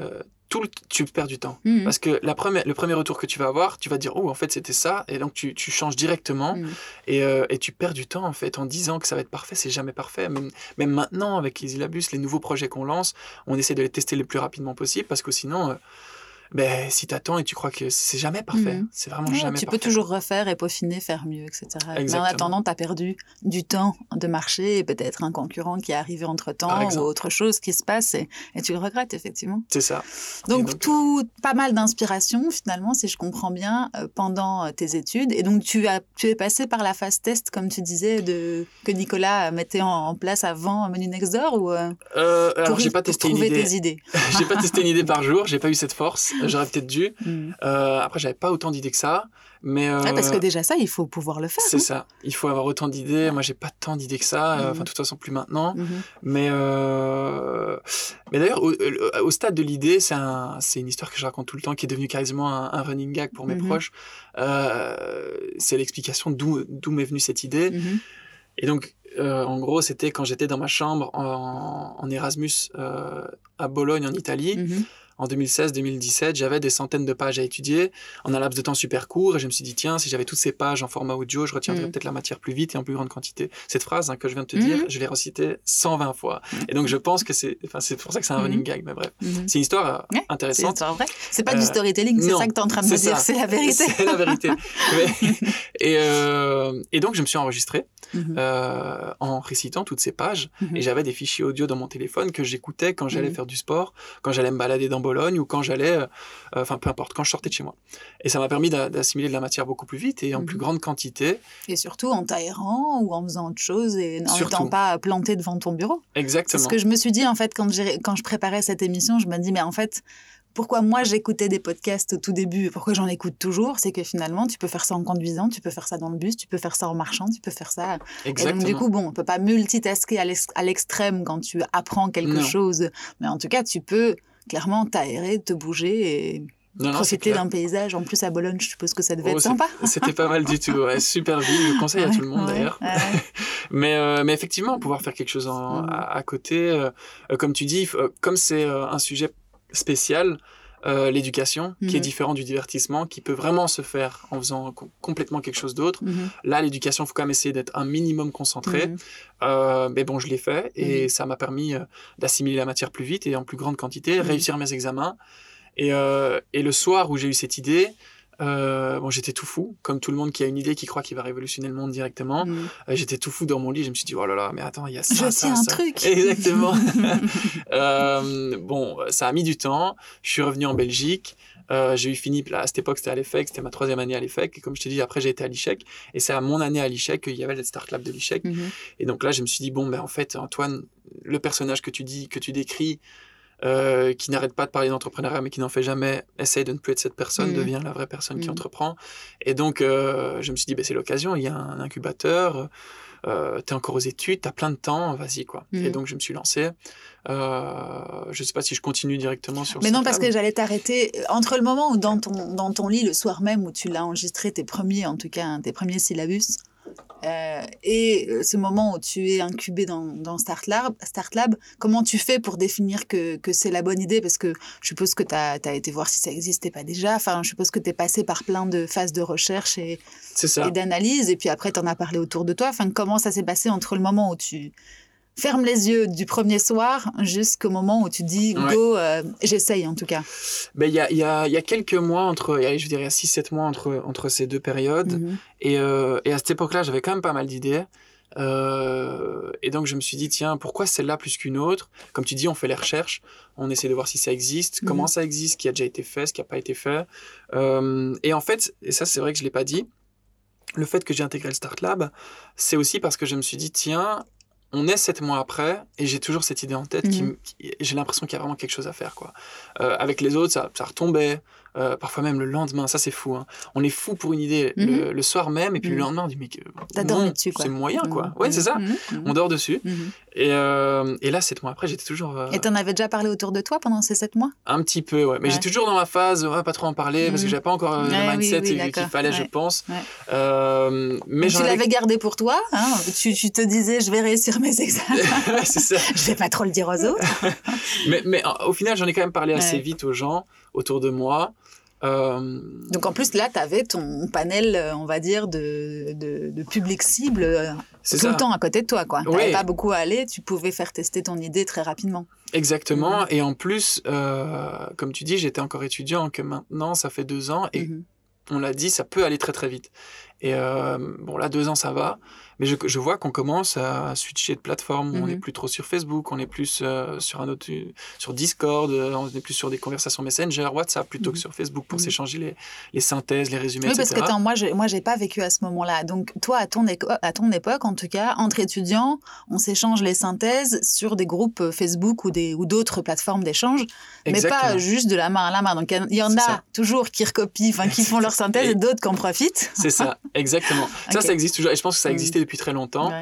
euh, tout le- tu perds du temps.
Mhm.
Parce que la première, le premier retour que tu vas avoir, tu vas dire, oh, en fait, c'était ça. Et donc, tu, tu changes directement
Mhm.
et, euh, et tu perds du temps, en fait, en disant que ça va être parfait. C'est jamais parfait. Même, même maintenant, avec Easy Labus, les nouveaux projets qu'on lance, on essaie de les tester le plus rapidement possible parce que sinon, euh, ben, si tu attends et tu crois que c'est jamais parfait,
Mhm.
c'est vraiment
Ouais,
jamais
tu
parfait.
peux toujours refaire et peaufiner, faire mieux, etc. Mais en
Exactement.
attendant, tu as perdu du temps de marché et peut-être un concurrent qui est arrivé
Par
entre-temps ou autre chose qui se passe et, et tu le regrettes, effectivement.
C'est ça.
Donc,
donc,
tout, pas mal d'inspiration, finalement, si je comprends bien, euh, pendant euh, tes études. Et donc, tu, as, tu es passé par la phase test, comme tu disais, de, que Nicolas mettait en, en place avant Menu Next Door ou, euh,
Euh, alors, j'ai pas testé une idée. j'ai pas testé une idée par jour. J'ai pas eu cette force. J'aurais peut-être dû.
Mm.
Euh, après, j'avais pas autant d'idées que ça. Mais euh,
Ouais, Parce que déjà, ça, il faut pouvoir le faire.
c'est
hein.
ça. Il faut avoir autant d'idées. Moi, j'ai pas tant d'idées que ça. Euh. Enfin, de toute façon, plus maintenant.
Mhm.
Mais, euh... mais d'ailleurs, au, stade de l'idée, c'est un, c'est une histoire que je raconte tout le temps, qui est devenue quasiment un, un running gag pour mes
Mhm.
proches. Euh, c'est l'explication d'où d'où m'est venue cette idée.
Mhm.
Et donc, euh, en gros, c'était quand j'étais dans ma chambre en, en Erasmus euh, à Bologne, en Italie. En 2016-2017, j'avais des centaines de pages à étudier en un laps de temps super court et je me suis dit, tiens, si j'avais toutes ces pages en format audio, je retiendrais
Mhm.
peut-être la matière plus vite et en plus grande quantité. Cette phrase hein, que je viens de te
Mhm.
dire, je l'ai recitée 120 fois. Et donc, je pense que c'est enfin, c'est pour ça que c'est un running gag, mais bref.
Mhm.
C'est une histoire euh,
Ouais,
intéressante.
C'est pas
Euh,
du storytelling, c'est ça que tu es en train de me dire, c'est la vérité.
C'est la vérité. Mais- et, euh, et donc, je me suis enregistré
Mhm.
euh, en récitant toutes ces pages. Et j'avais des fichiers audio dans mon téléphone que j'écoutais quand j'allais faire du sport, quand j'allais me balader dans Bologne ou quand j'allais, euh, enfin peu importe, quand je sortais de chez moi. Et ça m'a permis d'a- d'assimiler de la matière beaucoup plus vite et en
Mhm.
plus grande quantité.
Et surtout en t'aérant ou en faisant autre chose et en n'étant pas planté devant ton bureau.
Exactement.
ce que je me suis dit en fait quand, quand je préparais cette émission. Je me dis mais en fait pourquoi moi j'écoutais des podcasts au tout début et pourquoi j'en écoute toujours, c'est que finalement tu peux faire ça en conduisant, tu peux faire ça dans le bus, tu peux faire ça en marchant, tu peux faire ça. Et
Exactement.
donc du coup bon, on peut pas multitasker à l'ex- à l'extrême quand tu apprends quelque
Non.
chose, mais en tout cas tu peux clairement t'aérer, te bouger et profiter d'un paysage. En plus, à Bologne, je suppose que ça devait oh, être sympa.
C'était pas mal du tout. super ville. Je conseille à tout le monde d'ailleurs. mais, euh, mais effectivement, pouvoir faire quelque chose en, à, côté, euh, euh, comme tu dis, comme c'est un sujet spécial, euh, l'éducation, qui est mhm. différent du divertissement, qui peut vraiment se faire en faisant complètement quelque chose d'autre. Mhm. Là, l'éducation, faut quand même essayer d'être un minimum concentré. Mhm. Euh, mais bon, je l'ai fait et ça m'a permis euh, d'assimiler la matière plus vite et en plus grande quantité, réussir mes examens. Et, et le soir où j'ai eu cette idée, euh, bon, j'étais tout fou, comme tout le monde qui a une idée qui croit qu'il va révolutionner le monde directement. Mm. Euh, j'étais tout fou dans mon lit. Je me suis dit, oh là là, mais attends, il y a ça,
Je
ça,
un truc.
Exactement. euh, bon, ça a mis du temps. Je suis revenu en Belgique. Euh, j'ai eu fini, là, à cette époque, c'était à l'EFEC, c'était ma troisième année à l'EFEC. Et comme je t'ai dit, après, j'ai été à l'ICHEC. Et c'est à mon année à l'ICHEC qu'il y avait le Start Lab de l'ICHEC. Mm-hmm. Et donc là, je me suis dit, bon, ben, en fait, Antoine, le personnage que tu dis, que tu décris, euh, qui n'arrête pas de parler d'entrepreneuriat mais qui n'en fait jamais, essaye de ne plus être cette personne, mmh. devient la vraie personne qui mmh. entreprend. Et donc, euh, je me suis dit, bah, c'est l'occasion, il y a un incubateur, euh, tu es encore aux études, tu as plein de temps, vas-y quoi. Et mmh. donc, je me suis lancé. Euh, je sais pas si je continue directement sur
Mais non, parce que j'allais t'arrêter. Entre le moment où dans ton, dans ton lit, le soir même, où tu l'as enregistré, tes premiers, en tout cas, tes premiers syllabus, euh, et euh, ce moment où tu es incubé dans, dans Start, Lab, Start Lab, comment tu fais pour définir que, que c'est la bonne idée? Parce que je suppose que tu as, as, été voir si ça n'existait pas déjà. Enfin, je suppose que tu es passé par plein de phases de recherche et, et d'analyse. Et puis après, tu en as parlé autour de toi. Enfin, comment ça s'est passé entre le moment où tu ferme les yeux du premier soir jusqu'au moment où tu dis go, euh, j'essaye en tout cas
ben, Il y, a, y, a, y, a, quelques mois, entre, je dirais 6-7 mois entre, entre ces deux périodes. Mhm. et, euh, et, à cette époque-là, j'avais quand même pas mal d'idées. Euh, et donc je me suis dit, tiens, pourquoi celle-là plus qu'une autre? Comme tu dis, on fait les recherches, on essaie de voir si ça existe, mhm. comment ça existe, ce qui a déjà été fait, ce qui n'a pas été fait. et en fait, et ça c'est vrai que je ne l'ai pas dit, le fait que j'ai intégré le Start Lab, c'est aussi parce que je me suis dit, tiens, on est sept mois après et j'ai toujours cette idée en tête qui, mhm. j'ai l'impression qu'il y a vraiment quelque chose à faire quoi. Euh, avec les autres ça, ça retombait, euh, parfois même le lendemain, ça c'est fou. Hein. On est fou pour une idée le, mhm. soir même, et puis le mhm. lendemain on dit mais
dessus
C'est moyen quoi. Mhm. Ouais, c'est ça. On dort dessus. Et, euh, et, là, sept mois après, j'étais toujours. Euh...
Et t'en avais déjà parlé autour de toi pendant ces sept mois?
Un petit peu, ouais. Mais j'étais toujours dans ma phase, ouais, pas trop en parler, parce que j'avais pas encore euh, le mindset qu'il fallait, je pense.
mais tu l'avais gardé pour toi. Hein tu, tu, te disais, je vais réussir mes examens.
c'est ça.
je vais pas trop le dire aux autres.
mais, mais au final, j'en ai quand même parlé assez vite aux gens autour de moi.
Euh, Donc en plus, là, tu avais ton panel, euh, on va dire, de, de, public cible euh, tout le temps à côté de toi. Tu n'avais pas beaucoup à aller, tu pouvais faire tester ton idée très rapidement.
Exactement. Mhm. Et en plus, comme tu dis, j'étais encore étudiant, que maintenant, ça fait deux ans, et mhm. on l'a dit, ça peut aller très très vite. Et bon, là, deux ans, ça va. Mais je, je vois qu'on commence à switcher de plateforme. On n'est mhm. plus trop sur Facebook, on est plus euh, sur un autre, sur Discord, euh, on est plus sur des conversations Messenger, WhatsApp plutôt que mhm. sur Facebook pour mhm. s'échanger les, les, synthèses, les résumés,
oui, parce que attends, moi, je, moi, j'ai pas vécu à ce moment-là. Donc, toi, à ton, à ton époque, en tout cas, entre étudiants, on s'échange les synthèses sur des groupes euh, Facebook ou des ou d'autres plateformes d'échange, mais pas juste de la main à la main. Donc, il y, en a toujours qui recopient, enfin, qui font leur synthèse et, d'autres qui en profitent.
C'est ça, exactement. Ça, ça existe toujours. Et je pense que ça existait depuis très longtemps.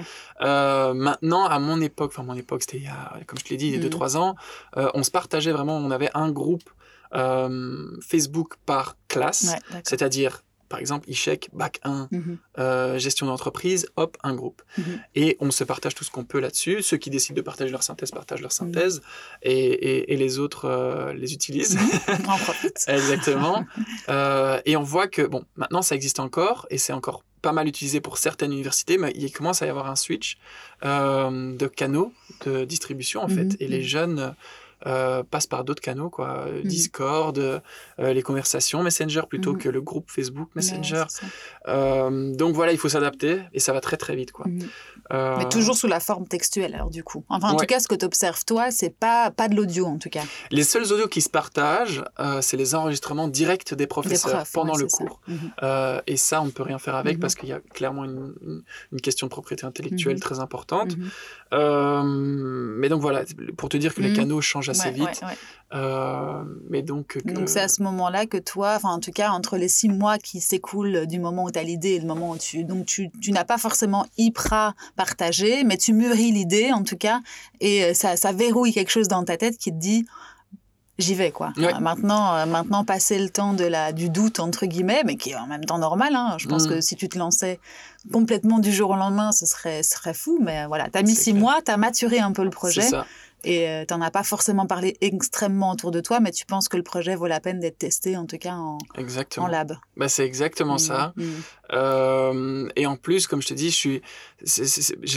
Euh, maintenant, à mon époque, enfin mon époque, c'était il y a, comme je te l'ai dit, il y a 2-3 mm. ans, euh, on se partageait vraiment, on avait un groupe euh, Facebook par classe, c'est-à-dire par exemple, ICHEC, Bac 1, mhm. euh, gestion d'entreprise, hop, un groupe. Mhm. Et on se partage tout ce qu'on peut là-dessus. Ceux qui décident de partager leur synthèse partagent leur synthèse et, et, les autres euh, les utilisent.
Mhm.
Exactement. euh, et on voit que, bon, maintenant ça existe encore et c'est encore pas mal utilisé pour certaines universités, mais il commence à y avoir un switch de canaux de distribution en fait. Et les jeunes euh, passe par d'autres canaux, quoi. Euh, mhm. Discord, euh, les conversations Messenger plutôt mhm. que le groupe Facebook Messenger. donc voilà, il faut s'adapter et ça va très très vite, quoi.
Mhm. Mais toujours sous la forme textuelle, alors du coup. Enfin, en tout cas, ce que tu observes, toi, c'est pas, pas de l'audio, en tout cas.
Les seuls audios qui se partagent, c'est les enregistrements directs des professeurs pendant le cours. et ça, on ne peut rien faire avec parce qu'il y a clairement une, une, question de propriété intellectuelle très importante. mais donc voilà, pour te dire que les canaux changent assez vite. Euh, mais donc,
donc c'est à ce moment-là que toi, enfin en tout cas entre les six mois qui s'écoulent du moment où tu as l'idée et le moment où tu donc tu, tu n'as pas forcément hyper partagé, mais tu mûris l'idée en tout cas et euh, ça, ça verrouille quelque chose dans ta tête qui te dit j'y vais quoi. maintenant, maintenant, passer le temps de la, du doute entre guillemets, mais qui est en même temps normal. Hein. Je pense mm. que si tu te lançais complètement du jour au lendemain, ce serait, serait fou. Mais voilà, tu as mis six mois, tu as maturé un peu le projet. Ça. Et euh, tu n'en as pas forcément parlé extrêmement autour de toi, mais tu penses que le projet vaut la peine d'être testé, en tout cas en, en lab.
Bah, c'est exactement mmh, ça. Mmh. Euh, et en plus, comme je te dis, j'ai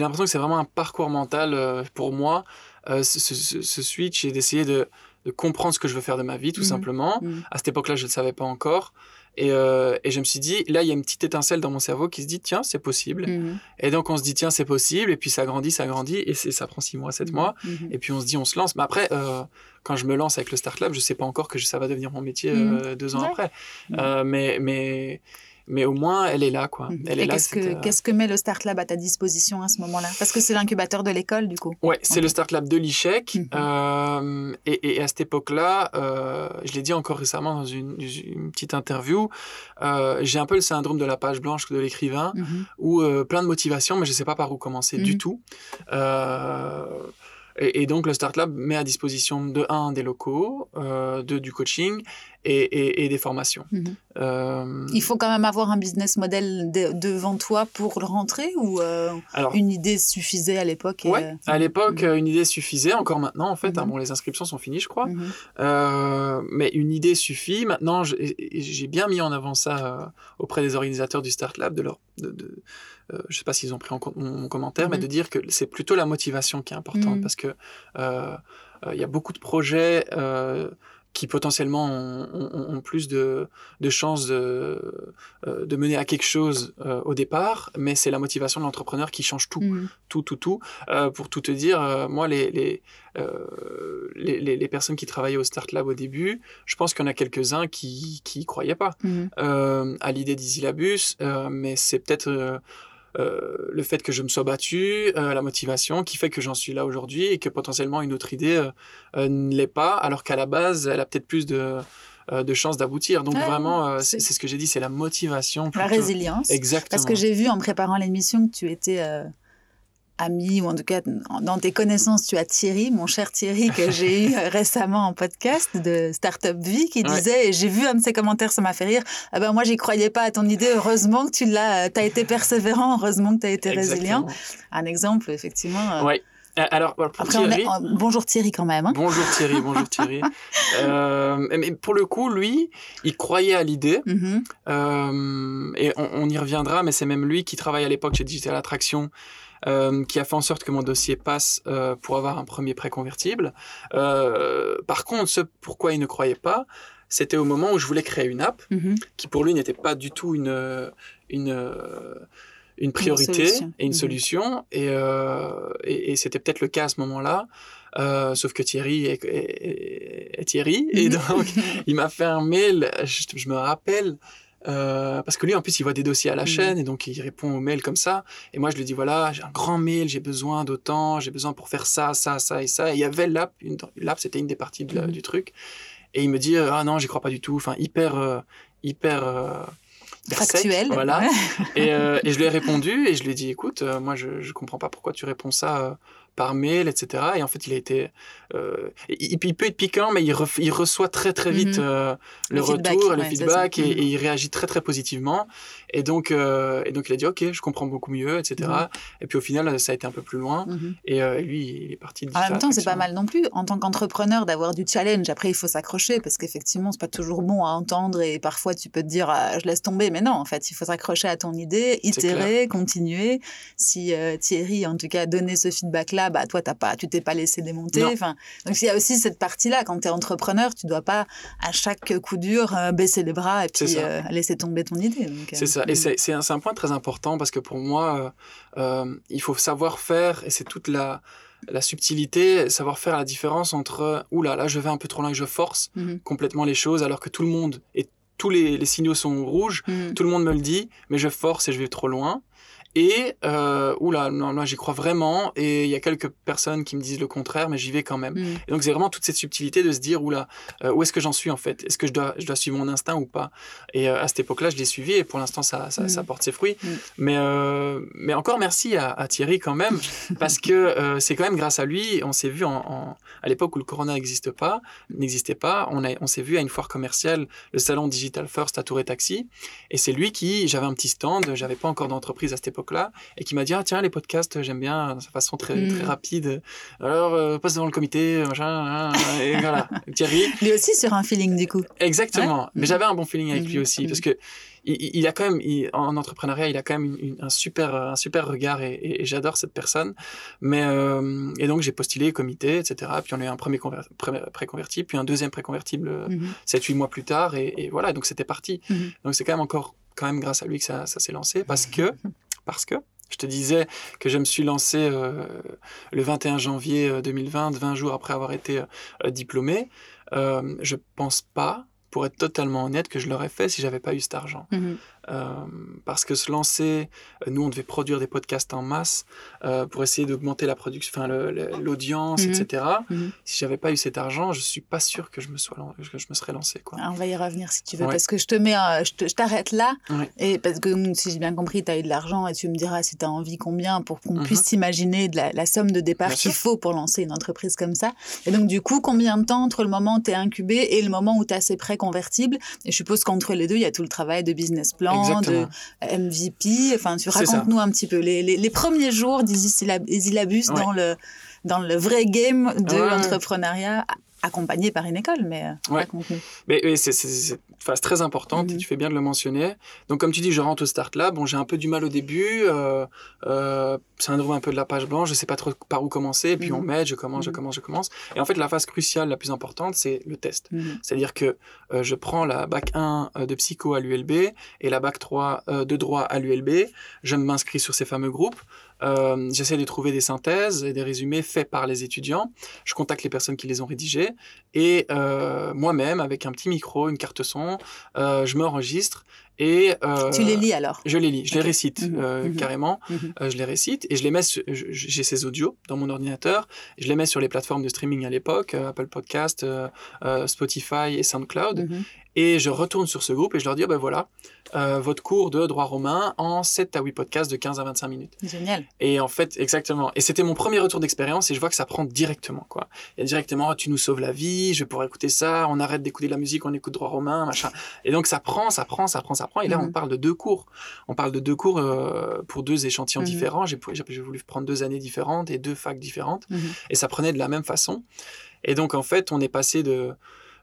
l'impression que c'est vraiment un parcours mental euh, pour moi, ce, ce, switch, et d'essayer de, de, comprendre ce que je veux faire de ma vie, tout mmh, simplement. À cette époque-là, je ne le savais pas encore. Et, euh, et, je me suis dit, là, il y a une petite étincelle dans mon cerveau qui se dit, tiens, c'est possible. Mhm. Et donc, on se dit, tiens, c'est possible. Et puis, ça grandit, ça grandit. Et ça prend six mois, sept mhm. mois. Mhm. Et puis, on se dit, on se lance. Mais après, euh, quand je me lance avec le Start Lab, je sais pas encore que ça va devenir mon métier euh, deux ans après. mais, mais, mais au moins elle est là quoi.
Mhm. Est qu'est-ce que euh, qu'est-ce que met le Start Lab à ta disposition à ce moment-là? Parce que c'est l'incubateur de l'école du coup.
Ouais, c'est le Start Lab de l'ICHEC mhm. euh, et, et, à cette époque-là, euh, je l'ai dit encore récemment dans une, une petite interview, j'ai un peu le syndrome de la page blanche de l'écrivain mhm. où plein de motivation mais je sais pas par où commencer du tout. Et, donc, le Start Lab met à disposition de un des locaux, euh, de du coaching et, et, des formations.
Mhm. Euh, Il faut quand même avoir un business model devant toi pour le rentrer ou euh, une idée suffisait à l'époque
Oui, à l'époque, mhm. une idée suffisait. Encore maintenant, en fait, hein, mhm. bon, les inscriptions sont finies, je crois. mais une idée suffit. Maintenant, j'ai bien mis en avant ça auprès des organisateurs du Start Lab, de leur, de, euh, je ne sais pas s'ils ont pris en compte mon, commentaire, mais mhm. de dire que c'est plutôt la motivation qui est importante mhm. parce que euh, euh, il y a beaucoup de projets qui potentiellement ont, plus de, de chances de, de, mener à quelque chose au départ, mais c'est la motivation de l'entrepreneur qui change tout, mhm. tout, tout, tout. pour tout te dire, moi, les, les, les, les, personnes qui travaillaient au Start Lab au début, je pense qu'il y en a quelques-uns qui n'y croyaient pas à l'idée d'Isilabus, mais c'est peut-être euh, le fait que je me sois battu, euh, la motivation qui fait que j'en suis là aujourd'hui et que potentiellement une autre idée euh, ne l'est pas, alors qu'à la base, elle a peut-être plus de, de chances d'aboutir. Donc vraiment, c'est ce que j'ai dit, c'est la motivation.
La résilience.
Exactement.
Parce que j'ai vu en préparant l'émission que tu étais ami, ou en tout cas dans tes connaissances, tu as Thierry, mon cher Thierry, que j'ai eu récemment en podcast de Startup Vie, qui disait, et j'ai vu un de ses commentaires, ça m'a fait rire, ah ben moi j'y croyais pas à ton idée, heureusement que tu l'as, tu as été persévérant, heureusement que tu as été résilient. Un exemple, effectivement.
Euh, oui. Alors, pour Thierry...
Bonjour Thierry quand même. Hein.
bonjour Thierry, bonjour Thierry. euh, mais pour le coup, lui, il croyait à l'idée. Mm-hmm. euh, et on, on, y reviendra, mais c'est même lui qui travaille à l'époque chez Digital Attraction euh, qui a fait en sorte que mon dossier passe euh, pour avoir un premier prêt convertible. Euh, par contre, ce pourquoi il ne croyait pas, c'était au moment où je voulais créer une app, mhm. qui pour lui n'était pas du tout une, une, une priorité et une mhm. solution. Et, et, c'était peut-être le cas à ce moment-là. sauf que Thierry est, Thierry. Et mhm. donc, il m'a fait un mail, je me rappelle, euh, parce que lui, en plus, il voit des dossiers à la mm. chaîne et donc il répond aux mails comme ça. Et moi, je lui dis voilà, j'ai un grand mail, j'ai besoin d'autant, j'ai besoin pour faire ça, ça, ça et ça. Et il y avait l'app, l'app, c'était une des parties mm. du truc. Et il me dit ah non, j'y crois pas du tout. Enfin, hyper, euh, hyper. Euh,
Factuel.
voilà. et, et, je lui ai répondu et je lui ai dit écoute, moi, je, je comprends pas pourquoi tu réponds ça par mail, etc. Et en fait, il a été. Euh, il, peut être piquant, mais il, il reçoit très très vite mhm. euh, le, retour, le feedback, et, il réagit très très positivement. Et donc, euh, et donc il a dit ok, je comprends beaucoup mieux, etc. Mhm. Et puis au final, ça a été un peu plus loin. Mhm. Et lui, il est parti. De
en même temps, c'est pas mal non plus en tant qu'entrepreneur d'avoir du challenge. Après, il faut s'accrocher parce qu'effectivement, c'est pas toujours bon à entendre et parfois tu peux te dire ah, je laisse tomber, mais non, en fait, il faut s'accrocher à ton idée, itérer, continuer. Si Thierry, en tout cas, a donné ce feedback-là bah toi t'as pas, tu t'es pas laissé démonter. Enfin, donc il y a aussi cette partie-là quand tu es entrepreneur, tu dois pas à chaque coup dur euh, baisser les bras et puis euh, laisser tomber ton idée.
C'est ça, et c'est un, un, point très important parce que pour moi, euh, il faut savoir faire et c'est toute la la subtilité, savoir faire la différence entre oula là je vais un peu trop loin et je force mm-hmm. complètement les choses alors que tout le monde et tous les, les signaux sont rouges, mm. tout le monde me le dit, mais je force et je vais trop loin Et, euh, oula, non, non, j'y crois vraiment. Et il y a quelques personnes qui me disent le contraire, mais j'y vais quand même.
Mm.
Et donc, c'est vraiment toute cette subtilité de se dire, oula, euh, où est-ce que j'en suis en fait? Est-ce que je dois, je dois suivre mon instinct ou pas? Et euh, à cette époque-là, je l'ai suivi et pour l'instant, ça, ça,
Mm.
ça porte ses fruits.
Mm.
Mais, euh, mais encore merci à, à Thierry quand même, parce que c'est quand même grâce à lui, on s'est vu en, en- à l'époque où le Corona n'existe pas, n'existait pas, on, a, on s'est vu à une foire commerciale, le salon Digital First à Tour et Taxi. Et c'est lui qui, j'avais un petit stand, j'avais pas encore d'entreprise à cette époque-là, et qui m'a dit, ah, tiens, les podcasts, j'aime bien, de façon très,
Mm.
très rapide. Alors, euh, passe devant le comité, machin, hein, et voilà. Thierry,
Lui aussi sur un feeling du coup.
Exactement.
Ouais.
Mais j'avais un bon feeling avec lui
Mhm.
aussi parce que il, a quand même, il- en entrepreneuriat, il a quand même une- une- un super, un super regard et, et- et j'adore cette personne. Mais euh, et donc j'ai postulé comité, etc. Puis on a eu un premier conver- pré- préconvertible, puis un deuxième préconvertible euh,
Mhm.
7-8 mois plus tard et, et voilà. Donc c'était parti.
Mhm.
Donc c'est quand même encore, quand même grâce à lui que ça, ça s'est lancé parce que, parce que. Je te disais que je me suis lancé euh, le 21 janvier euh, 2020, 20 jours après avoir été euh, diplômé. Euh, je pense pas, pour être totalement honnête, que je l'aurais fait si j'avais pas eu cet argent.
Mhm.
Euh, parce que se lancer, euh, nous on devait produire des podcasts en masse euh, pour essayer d'augmenter la production, l'audience,
Mhm.
etc.
Mhm.
Si j'avais pas eu cet argent, je suis pas sûr que je me sois, que je me serais lancé quoi.
Ah, On va y revenir si tu veux,
Ouais.
parce que je te mets, un- je te- je t'arrête là,
Ouais.
et parce que mm, si j'ai bien compris, tu as eu de l'argent et tu me diras si tu as envie combien pour qu'on
Mhm.
puisse t'imaginer de la, la somme de départ qu'il faut pour lancer une entreprise comme ça. Et donc du coup, combien de temps entre le moment où tu es incubé et le moment où tu as ces prêts convertibles Et je suppose qu'entre les deux, il y a tout le travail de business plan, de
Exactement.
MVP. Enfin, tu racontes-nous un petit peu les, les- les premiers jours d'Easy Syllab- Easy Labus
Ouais.
dans, le, dans le vrai game de
Ouais.
l'entrepreneuriat, accompagné par une école, mais euh,
Ouais. Mais, mais c'est c'est- c'est une phase très importante, et
Mhm.
tu fais bien de le mentionner. Donc, comme tu dis, je rentre au start là. Bon, j'ai un peu du mal au début. Euh, euh, syndrome un peu de la page blanche. Je sais pas trop par où commencer. Et puis,
Mhm.
on m'aide, je commence, je
Mhm.
commence, je commence. Et en fait, la phase cruciale, la plus importante, c'est le test.
Mhm.
C'est-à-dire que euh, je prends la bac 1 euh, de psycho à l'ULB et la bac 3 euh, de droit à l'ULB. Je m'inscris sur ces fameux groupes. Euh, J'essaie de trouver des synthèses et des résumés faits par les étudiants. Je contacte les personnes qui les ont rédigés. Et euh, moi-même, avec un petit micro, une carte son, euh, je m'enregistre. Et, euh,
Tu les lis alors?
Je les lis, je les récite
Mhm,
euh,
mhm.
carrément.
Mhm.
Euh, je les récite et je les mets. J'ai ces audios dans mon ordinateur. Je les mets sur les plateformes de streaming à l'époque, euh, Apple Podcast, euh, euh, Spotify et SoundCloud. Et je retourne sur ce groupe et je leur dis, ah ben voilà, euh, votre cours de droit romain en 7 à 8 podcasts de 15 à 25 minutes.
Génial.
Et en fait, exactement. Et c'était mon premier retour d'expérience et je vois que ça prend directement, quoi. A directement, Ah, tu nous sauves la vie, je vais pouvoir écouter ça, on arrête d'écouter de la musique, on écoute droit romain, machin. Et donc ça prend, ça prend, ça prend, ça prend. Et là,
Mhm.
on parle de deux cours. On parle de deux cours euh, pour deux échantillons
Mhm.
différents. J'ai voulu prendre deux années différentes et deux facs différentes.
Mhm.
Et ça prenait de la même façon. Et donc, en fait, on est passé de,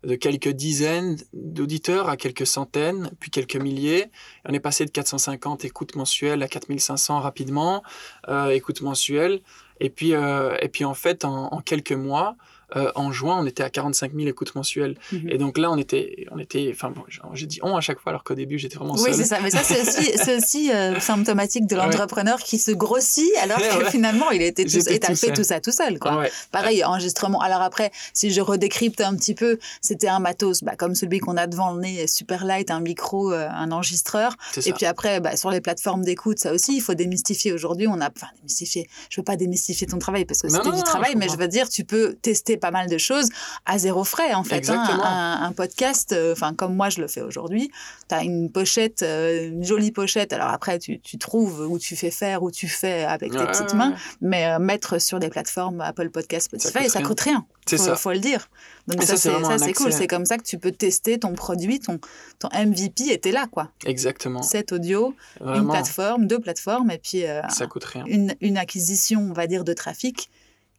de quelques dizaines d'auditeurs à quelques centaines, puis quelques milliers. On est passé de 450 écoutes mensuelles à 4500 rapidement, euh, écoutes mensuelles. Et puis, euh, et puis en fait, en quelques mois, euh, en juin, on était à 45 000 écoutes mensuelles.
Mhm.
Et donc là, on était, on était, enfin, bon, j'ai dit on à chaque fois, alors qu'au début, j'étais vraiment
Oui,
seul.
c'est ça. Mais ça, c'est aussi, euh, symptomatique de
Ouais.
l'entrepreneur qui se grossit alors que
ouais.
finalement, il était tout, t'as
tout
fait
seul.
tout ça tout seul. Quoi.
Ouais.
Pareil, enregistrement. Alors après, si je redécrypte un petit peu, c'était un matos bah, comme celui qu'on a devant le nez, super light, un micro, euh, un enregistreur. Et puis après, bah, sur les plateformes d'écoute, ça aussi, il faut démystifier. Aujourd'hui, on a, enfin, démystifier. Je veux pas démystifier ton travail parce que c'était du travail, mais je veux dire, tu peux tester pas mal de choses à zéro frais, en fait. hein. Un, un podcast, euh, comme moi, je le fais aujourd'hui. Tu as une pochette, euh, une jolie pochette. Alors après, tu, tu trouves où tu fais faire, où tu fais avec tes
Ouais,
petites mains. Mais euh, mettre sur des plateformes Apple Podcast, Spotify, ça
rien.
coûte rien.
C'est ça.
faut le dire. Donc
Et
ça,
ça, c'est
ça, cool. C'est comme ça que tu peux tester ton produit, ton, ton MVP était là, quoi.
Exactement.
Cet audio, une plateforme, deux plateformes, et puis
ça coûte rien.
une, une acquisition, on va dire, de trafic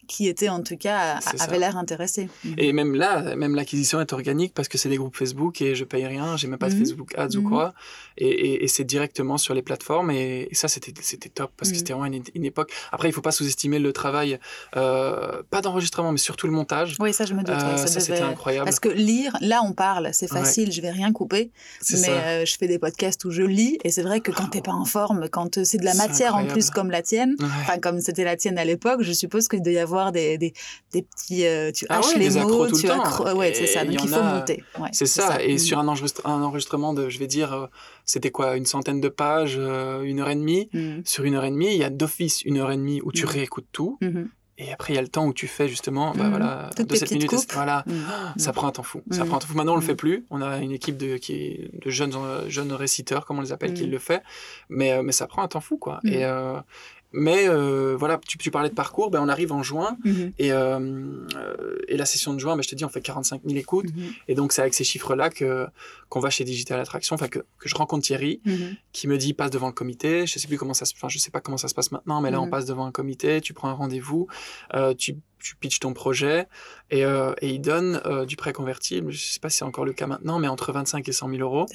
qui était en tout cas,
ça.
l'air intéressé.
Et même là, même l'acquisition est organique parce que c'est des groupes Facebook et je paye rien, j'ai même pas de
Mhm.
Facebook Ads ou
Mhm.
quoi. Et, et- et c'est directement sur les plateformes et, et ça, c'était c'était top parce que
Mhm.
c'était vraiment une, une époque. Après, il faut pas sous-estimer le travail, euh, pas d'enregistrement, mais surtout le montage.
Oui, ça, je me doute. ouais,
Euh,
ça
ça, c'était incroyable.
Parce que lire, là, on parle, c'est
Ouais.
facile, je vais rien couper. Mais euh, je fais des podcasts où je lis, et c'est vrai que quand t'es pas en forme, quand euh, c'est de la matière en plus comme la tienne,
Ouais.
enfin comme c'était la tienne à l'époque, je suppose qu'il doit y avoir avoir des, des, des petits. euh, tu
Ah ouais,
les
accros
mots,
tout le
tu
temps.
accro- Ouais, c'est ça. Donc il faut
a-
monter. Ouais,
C'est ça. Et
Mm.
sur un, enregistre- un enregistrement de, je vais dire, euh, c'était quoi, une centaine de pages, euh, une heure et demie.
Mm.
Sur une heure et demie, il y a d'office une heure et demie où tu
Mhm.
réécoutes tout.
Mhm.
Et après, il y a le temps où tu fais justement, bah
Mhm.
voilà,
Toutes
de cette minutes.
coupes.
Voilà.
Mm.
Ça
Mm.
prend un temps fou. Ça
Mm.
prend un temps fou. Maintenant, on le
Mm.
fait plus. On a une équipe de, qui, de jeunes, jeunes réciteurs, comme on les appelle, qui
Mm.
le fait. Mais, mais ça prend un temps fou, quoi.
Mm.
Et, euh, mais euh, voilà, tu, tu parlais de parcours. Ben, on arrive en juin.
Mhm.
Et, euh, euh, et la session de juin, ben, je te dis, on fait 45 000 écoutes.
Mhm.
Et donc, c'est avec ces chiffres-là que qu'on va chez Digital Attraction, enfin que, que je rencontre Thierry,
Mhm.
qui me dit passe devant le comité. Je sais plus comment ça se, enfin je sais pas comment ça se passe maintenant, mais là on passe devant un comité, tu prends un rendez-vous, euh, tu tu pitches ton projet et, euh, et il donne euh, du prêt convertible. Je sais pas si c'est encore le cas maintenant, mais entre 25 et 100 000 euros.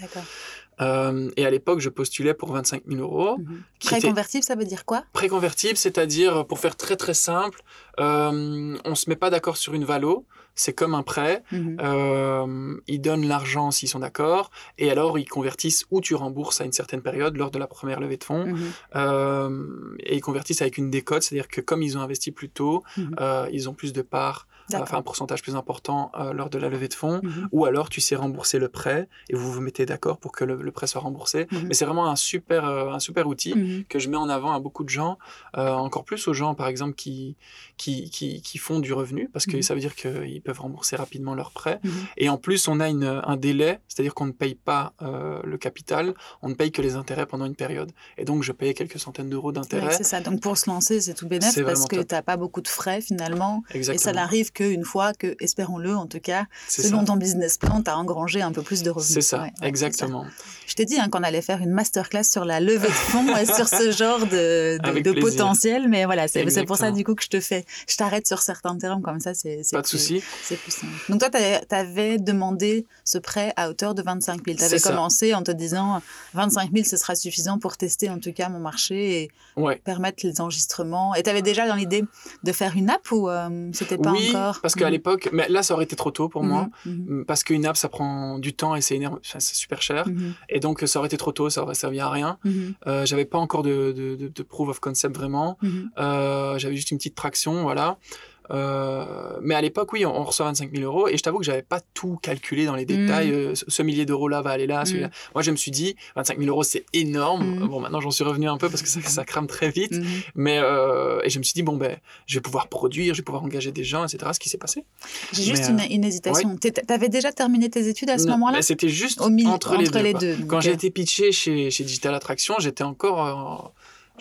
Euh, et à l'époque, je postulais pour 25 000 euros. Était-
Préconvertible, ça veut dire quoi?
Préconvertible, c'est-à-dire, pour faire très très simple, euh, on se met pas d'accord sur une valo, c'est comme un prêt.
Mhm.
Euh, ils donnent l'argent s'ils sont d'accord, et alors ils convertissent ou tu rembourses à une certaine période lors de la première levée de fonds,
Mhm.
euh, et ils convertissent avec une décote, c'est-à-dire que comme ils ont investi plus tôt,
Mhm.
euh, ils ont plus de parts, euh, un pourcentage plus important euh, lors de la levée de fonds,
Mhm.
ou alors tu sais rembourser le prêt et vous vous mettez d'accord pour que le, le prêt soit remboursé.
Mhm.
Mais c'est vraiment un super, euh, un super outil
Mhm.
que je mets en avant à beaucoup de gens, euh, encore plus aux gens par exemple qui, qui, qui, qui font du revenu, parce que ça veut dire qu'ils peuvent rembourser rapidement leur prêt. Et en plus, on a une, un délai, c'est-à-dire qu'on ne paye pas le capital, on ne paye que les intérêts pendant une période. Et donc, je payais quelques centaines d'euros
Ouais,
d'intérêts.
c'est ça. Donc pour se lancer, c'est tout
C'est
parce que tu n'as pas beaucoup de frais finalement. Et ça
Exactement.
N'arrive qu'une fois que, espérons-le en tout cas, selon
ça.
ton business plan, tu as engrangé un peu plus de revenus.
C'est ça,
Ouais, ouais, c'est ça.
exactement.
Je t'ai dit hein, qu'on allait faire une masterclass sur la levée de fonds et sur ce genre de, de, potentiel. Mais voilà, c'est pour ça du coup que je te fais. Je t'arrête sur certains termes comme ça, c'est
Pas de souci.
C'est plus simple. Donc toi, tu avais demandé ce prêt à hauteur de 25 000. Tu avais
ça.
commencé en te disant 25 000, ce sera suffisant pour tester en tout cas mon marché et
Ouais.
permettre les enregistrements. Et tu avais déjà dans l'idée de faire une app ou euh, c'était pas
oui,
encore
parce qu'à
Mhm.
l'époque, mais là, ça aurait été trop tôt pour moi.
Mhm, mhm,
Parce qu'une app, ça prend du temps et c'est énorme, enfin, c'est super cher. Et donc, ça aurait été trop tôt, ça aurait servi à rien. Euh, j'avais pas encore de, de, de, de proof of concept vraiment. Euh, j'avais juste une petite traction, voilà. Euh, mais à l'époque, oui, on, on reçoit 25 000 euros et je t'avoue que j'avais pas tout calculé dans les détails.
Mm.
Euh, ce, millier d'euros là va aller là, celui-là. Moi, je me suis dit, 25 000 euros, c'est énorme.
Mm.
Bon, maintenant, j'en suis revenu un peu parce que ça, ça crame très vite.
Mhm.
Mais euh, et je me suis dit, bon, ben, je vais pouvoir produire, je vais pouvoir engager des gens, etc. Ce qui s'est passé.
J'ai juste une, une hésitation. Tu avais déjà terminé tes études à ce moment-là
C'était juste
Au milieu-
entre, les deux. Quand
euh,
j'ai été pitché chez, chez Digital Attraction, j'étais encore, euh,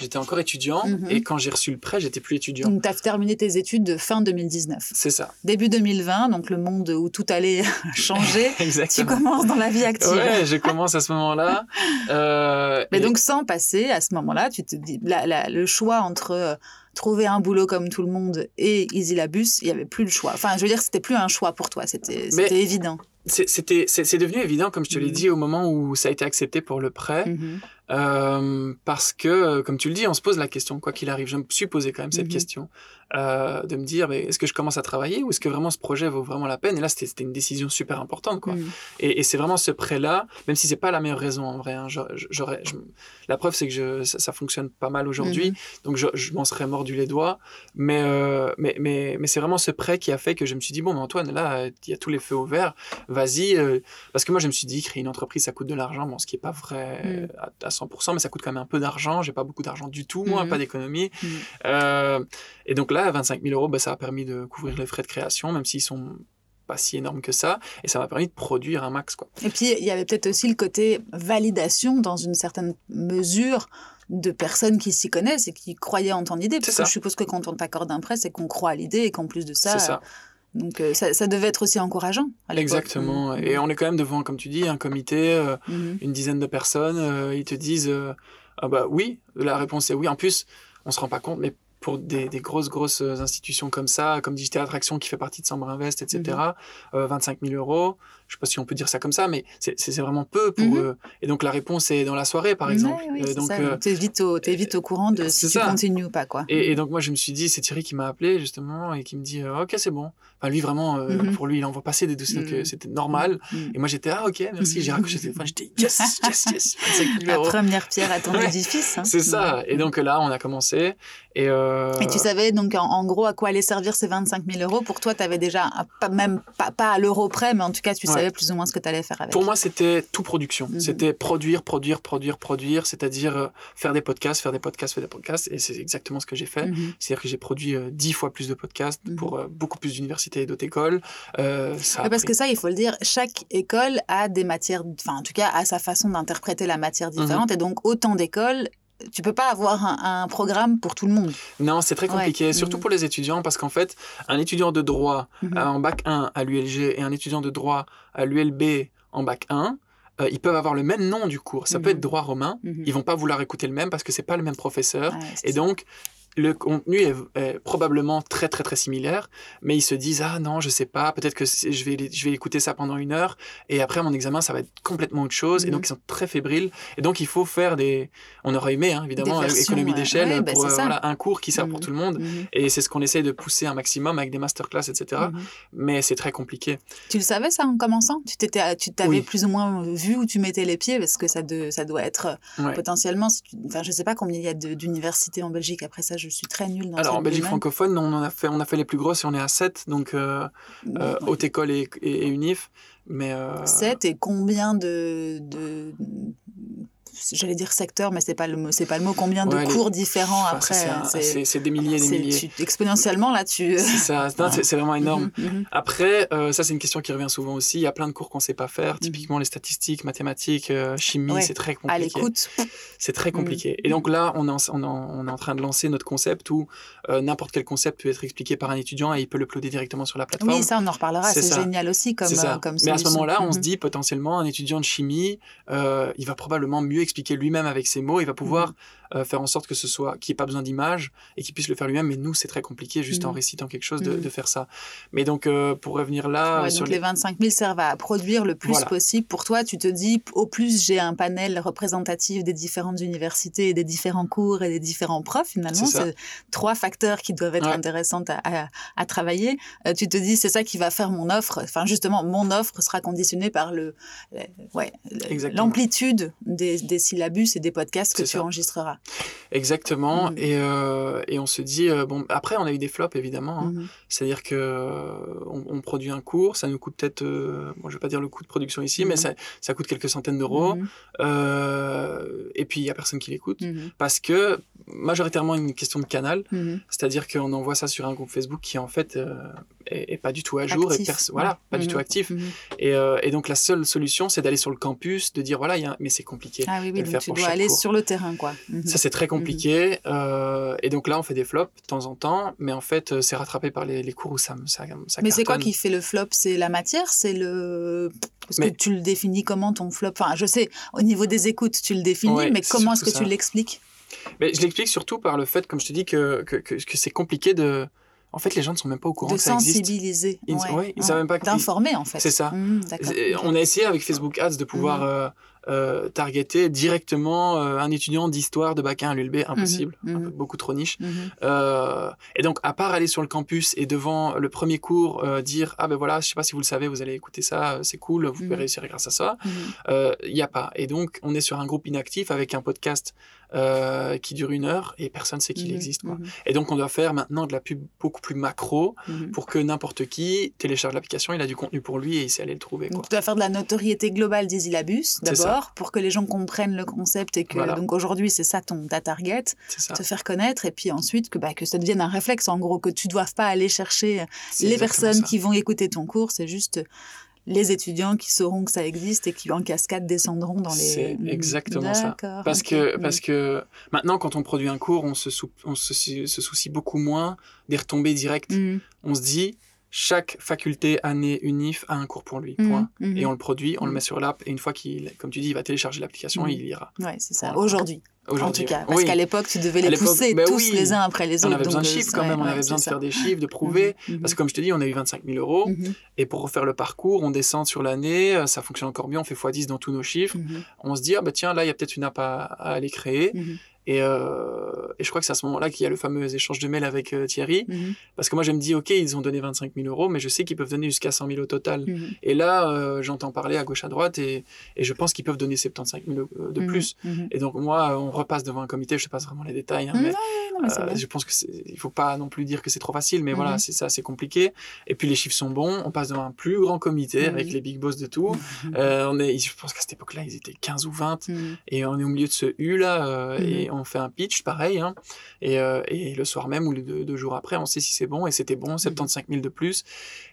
j'étais encore étudiant.
Mhm.
Et quand j'ai reçu le prêt, j'étais plus étudiant.
Donc, tu as terminé tes études de fin 2019.
C'est ça.
Début 2020, donc le monde où tout allait changer, tu
Exactement.
commences dans la vie active.
Ouais, je commence à ce moment-là. Euh,
Mais
et-
donc, sans passer, à ce moment-là, tu te dis, la- la- le choix entre euh, trouver un boulot comme tout le monde et Easy Labus, il n'y avait plus le choix. Enfin, je veux dire, c'était plus un choix pour toi, c'était
Mais-
évident.
c'est- c'était, c'est, c'est devenu évident, comme je te l'ai
Mhm.
dit, au moment où ça a été accepté pour le prêt.
Mhm.
Euh, parce que, euh, comme tu le dis, on se pose la question, quoi qu'il arrive. Je me suis posé quand même cette
Mhm.
question euh, de me dire, mais est-ce que je commence à travailler ou est-ce que vraiment ce projet vaut vraiment la peine? Et là, c'était, une décision super importante, quoi.
Mhm.
Et, et c'est vraiment ce prêt-là, même si c'est pas la meilleure raison en vrai. hein, je- la preuve, c'est que je, ça, ça fonctionne pas mal aujourd'hui,
Mhm.
donc je, je m'en serais mordu les doigts. Mais, euh, mais, mais, mais c'est vraiment ce prêt qui a fait que je me suis dit, bon, mais Antoine, là, il y a tous les feux au vert, vas-y. euh, parce que moi, je me suis dit, créer une entreprise, ça coûte de l'argent, bon, ce qui est pas vrai
Mhm.
à, à 100%, mais ça coûte quand même un peu d'argent. J'ai pas beaucoup d'argent du tout, moi,
Mhm.
pas d'économie. Euh, et donc là, 25 000 euros, bah, ça a permis de couvrir les frais de création, même s'ils sont pas si énormes que ça, et ça m'a permis de produire un max, quoi.
Et puis, il y avait peut-être aussi le côté validation dans une certaine mesure de personnes qui s'y connaissent et qui croyaient en ton idée. Parce que je suppose que quand on t'accorde un prêt, c'est qu'on croit à l'idée et qu'en plus de ça,
ça.
donc euh, ça, ça devait être aussi encourageant. à.
Exactement.
Mhm.
Et on est quand même devant, comme tu dis, un comité, euh,
Mhm.
une dizaine de personnes. euh, ils te disent ah bah oui. La réponse est oui. En plus, on se rend pas compte, mais pour des, des grosses grosses institutions comme ça, comme Digital Attraction qui fait partie de Sambre Invest, etc.
Mhm.
euh, 25 000 euros. Je sais pas si on peut dire ça comme ça, mais c'est vraiment peu pour
Mhm.
eux. Et donc la réponse est dans la soirée, par exemple.
Oui,
Euh, donc,
ça.
euh,
T'es vite, au, courant de si
c'est
tu
ça.
continues ou pas, quoi.
et, et donc moi je me suis dit, c'est Thierry qui m'a appelé justement et qui me dit, euh, ok c'est bon. Enfin lui vraiment, euh,
Mhm.
pour lui il envoie passer des dossiers, donc
Mhm.
c'était normal.
Mhm.
Et moi j'étais, ah ok merci,
Mhm.
j'ai raccroché le téléphone, j'étais yes, yes, yes, 25 000
La première pierre à ton édifice. hein.
C'est ça. Et donc là on a commencé. Et, euh,
Et tu savais donc en, en gros à quoi allaient servir ces 25 000 euros? Pour toi, tu avais déjà, un- pas, même pas, pas à l'euro près, mais en tout cas, tu
Ouais.
Savais plus ou moins ce que tu allais faire avec.
Pour moi, c'était tout production.
Mhm.
C'était produire, produire, produire, produire, c'est-à-dire euh, faire des podcasts, faire des podcasts, faire des podcasts. Et c'est exactement ce que j'ai fait.
Mhm.
C'est-à-dire que j'ai produit euh, dix fois plus de podcasts
Mhm.
pour euh, beaucoup plus d'universités et d'autres écoles. Euh, ça
parce
pris-
que ça, il faut le dire, chaque école a des matières, enfin en tout cas a sa façon d'interpréter la matière différente. Et donc autant d'écoles, tu peux pas avoir un, un programme pour tout le monde.
Non, c'est très
Ouais.
compliqué, surtout
Mhm.
pour les étudiants, parce qu'en fait, un étudiant de droit
Mhm.
euh, en bac 1 à l'ULG et un étudiant de droit à l'ULB en bac 1, euh, ils peuvent avoir le même nom du cours. Ça peut
Mhm.
être droit romain.
Mhm.
Ils vont pas vouloir écouter le même parce que c'est pas le même professeur. Et donc, le contenu est, est probablement très très très similaire, mais ils se disent ah non je sais pas, peut-être que je vais je vais écouter ça pendant une heure et après mon examen ça va être complètement autre chose et
Mhm.
donc ils sont très fébriles et donc il faut faire des, on aurait aimé hein, évidemment
versions,
économie
ouais.
d'échelle
Ouais, bah,
pour euh, voilà, un cours qui sert pour
Mhm.
tout le monde
Mhm.
et c'est ce qu'on essaie de pousser un maximum avec des masterclass etc. Mais c'est très compliqué.
Tu le savais ça en commençant? Tu t'étais, tu t'avais
Oui.
plus ou moins vu où tu mettais les pieds parce que ça, de, ça doit être euh,
Ouais.
potentiellement. si tu- Enfin, je sais pas combien il y a d'universités en Belgique. Après ça, je suis très nulle dans
Alors en Belgique francophone, on en a fait, on a fait les plus grosses et on est à 7, donc euh, euh,
Ouais.
haute école et, et, et unif. Mais euh,
7 et combien de, de j'allais dire secteur, mais c'est pas le mot, c'est pas le mot. Combien
Ouais,
de
les-
cours différents
enfin,
après
c'est des milliers et des milliers.
tu- exponentiellement là, tu.
C'est vraiment énorme.
Mhm, mhm.
Après, euh, ça c'est une question qui revient souvent aussi. Il y a plein de cours qu'on sait pas faire.
Mhm.
Typiquement les statistiques, mathématiques, euh, chimie,
Ouais.
c'est très
À
compliqué.
l'écoute.
C'est très
Mhm.
compliqué. Et donc là, on est, en, on, en, on est en train de lancer notre concept où euh, n'importe quel concept peut être expliqué par un étudiant et il peut l'uploader directement sur la plateforme.
Oui, ça on en reparlera.
C'est
génial aussi comme
ça.
comme
Mais à ce moment-là, on se
Mhm.
dit potentiellement un étudiant de chimie, il va probablement mieux expliquer lui-même avec ses mots. Il va pouvoir
Mhm.
Euh, faire en sorte que ce soit qu'il n'y ait pas besoin d'image et qu'il puisse le faire lui-même. Mais nous, c'est très compliqué juste en
Mhm.
récitant quelque chose de,
Mhm.
de faire ça. Mais donc, euh, pour revenir là,
Ouais,
sur
donc les 25 000 servent à produire le plus
Voilà.
possible. Pour toi, tu te dis, au plus j'ai un panel représentatif des différentes universités et des différents cours et des différents profs, finalement,
C'est
trois facteurs qui doivent être
Ouais.
intéressants à, à- à travailler. Euh, tu te dis, c'est ça qui va faire mon offre. Enfin, justement, mon offre sera conditionnée par le, le- ouais, l'amplitude des, des syllabus et des podcasts que tu
ça.
enregistreras.
Exactement.
Mhm.
Et, euh, et on se dit, euh, bon, après, on a eu des flops, évidemment. hein.
Mhm.
C'est-à-dire que euh, on, on produit un cours, ça nous coûte peut-être, bon, je vais pas dire le coût de production ici, mais
Mhm.
ça, ça coûte quelques centaines d'euros.
Mhm.
Euh, et puis, il y a personne qui l'écoute. Parce que, majoritairement, une question de canal. C'est-à-dire qu'on envoie ça sur un groupe Facebook qui, en fait, est, est pas du tout à jour.
Actif.
Et voilà, pas du
Mhm.
tout actif.
Mhm.
Et, euh, et donc, la seule solution, c'est d'aller sur le campus, de dire, voilà, il y a un- mais c'est compliqué.
Ah oui,
de
oui,
le
donc
faire
tu
pour
dois aller
cours.
sur le terrain, quoi. Mhm.
Ça, c'est très compliqué. euh, et donc là, on fait des flops de temps en temps, mais en fait, euh, c'est rattrapé par les, les cours où ça, ça, ça
Mais c'est quoi qui fait le flop? C'est la matière? C'est le. Parce
Mais-
que tu le définis comment ton flop? Enfin, je sais, au niveau des écoutes, tu le définis,
Ouais,
mais comment est-ce que tu l'expliques?
Mais je l'explique surtout par le fait, comme je te dis, que, que, que, que c'est compliqué de. En fait, les gens ne sont même pas au courant
De
que ça existe.
sensibiliser.
Ils-
ouais,
ouais, ils
ouais.
savent même pas que-
D'informer, en fait.
C'est ça.
D'accord.
Et
ok.
On a essayé avec Facebook Ads de pouvoir
Mhm.
euh, euh, targeter directement euh, un étudiant d'histoire de bac 1 à l'ULB, impossible,
Mhm,
un peu- beaucoup trop niche. Euh, et donc, à part aller sur le campus et devant le premier cours euh, dire ah ben voilà, je sais pas si vous le savez, vous allez écouter ça, euh, c'est cool, vous pouvez réussir grâce à ça. Euh, Il n'y a pas. Et donc, on est sur un groupe inactif avec un podcast euh, qui dure une heure et personne sait qu'il
Mhm.
existe. Quoi.
Mhm.
Et donc, on doit faire maintenant de la pub beaucoup plus macro
Mhm.
pour que n'importe qui télécharge l'application, il a du contenu pour lui et il sait aller le trouver. Quoi.
Donc, tu dois faire de la notoriété globale des
ça.
d'abord, pour que les gens comprennent le concept et que,
Voilà.
donc aujourd'hui, c'est ça ton, ta target,
ça.
te faire connaître, et puis ensuite, que, bah, que ça devienne un réflexe, en gros, que tu ne doives pas aller chercher les personnes
ça.
qui vont écouter ton cours, c'est juste les étudiants qui sauront que ça existe et qui en cascade descendront dans les.
C'est
Mhm.
exactement ça. Parce que, parce que maintenant, quand on produit un cours, on se, sou- on se, soucie beaucoup moins des retombées directes.
Mhm.
On se dit, chaque faculté, année, unif a un cours pour lui.
Mhm.
Point.
Mhm.
Et on le produit, on le met sur l'app, et une fois qu'il, comme tu dis, il va télécharger l'application, il ira.
Ouais, c'est ça. Aujourd'hui. En tout cas, parce qu'à l'époque, tu devais les pousser bah tous les uns après les autres.
On avait besoin de chiffres quand même, on avait besoin de faire des chiffres, de prouver. Mhm, parce que comme je te dis, on a eu 25 000 euros. Et pour refaire le parcours, on descend sur l'année, ça fonctionne encore mieux, on fait x10 dans tous nos chiffres. On se dit, ah bah tiens, là, il y a peut-être une app à, à aller créer. Et, euh, et, je crois que c'est à ce moment-là qu'il y a le fameux échange de mails avec euh, Thierry. Mhm. Parce que moi, je me dis, OK, ils ont donné 25 000 euros, mais je sais qu'ils peuvent donner jusqu'à 100 000 au total. Mhm. Et là, euh, j'entends parler à gauche, à droite, et, et je pense qu'ils peuvent donner 75 000 de mhm. plus. Et donc, moi, on repasse devant un comité, je ne sais pas vraiment les détails, hein, mais, je pense qu'il ne faut pas non plus dire que c'est trop facile, mais voilà, c'est ça, c'est compliqué. Et puis, les chiffres sont bons, on passe devant un plus grand comité avec les big boss de tout. on est, je pense qu'à cette époque-là, ils étaient 15 ou 20, et on est au milieu de ce U, là, et on fait un pitch, pareil. Hein. Et, euh, et, le soir même ou les deux, jours après, on sait si c'est bon. Et c'était bon, 75 mhm. 000 de plus.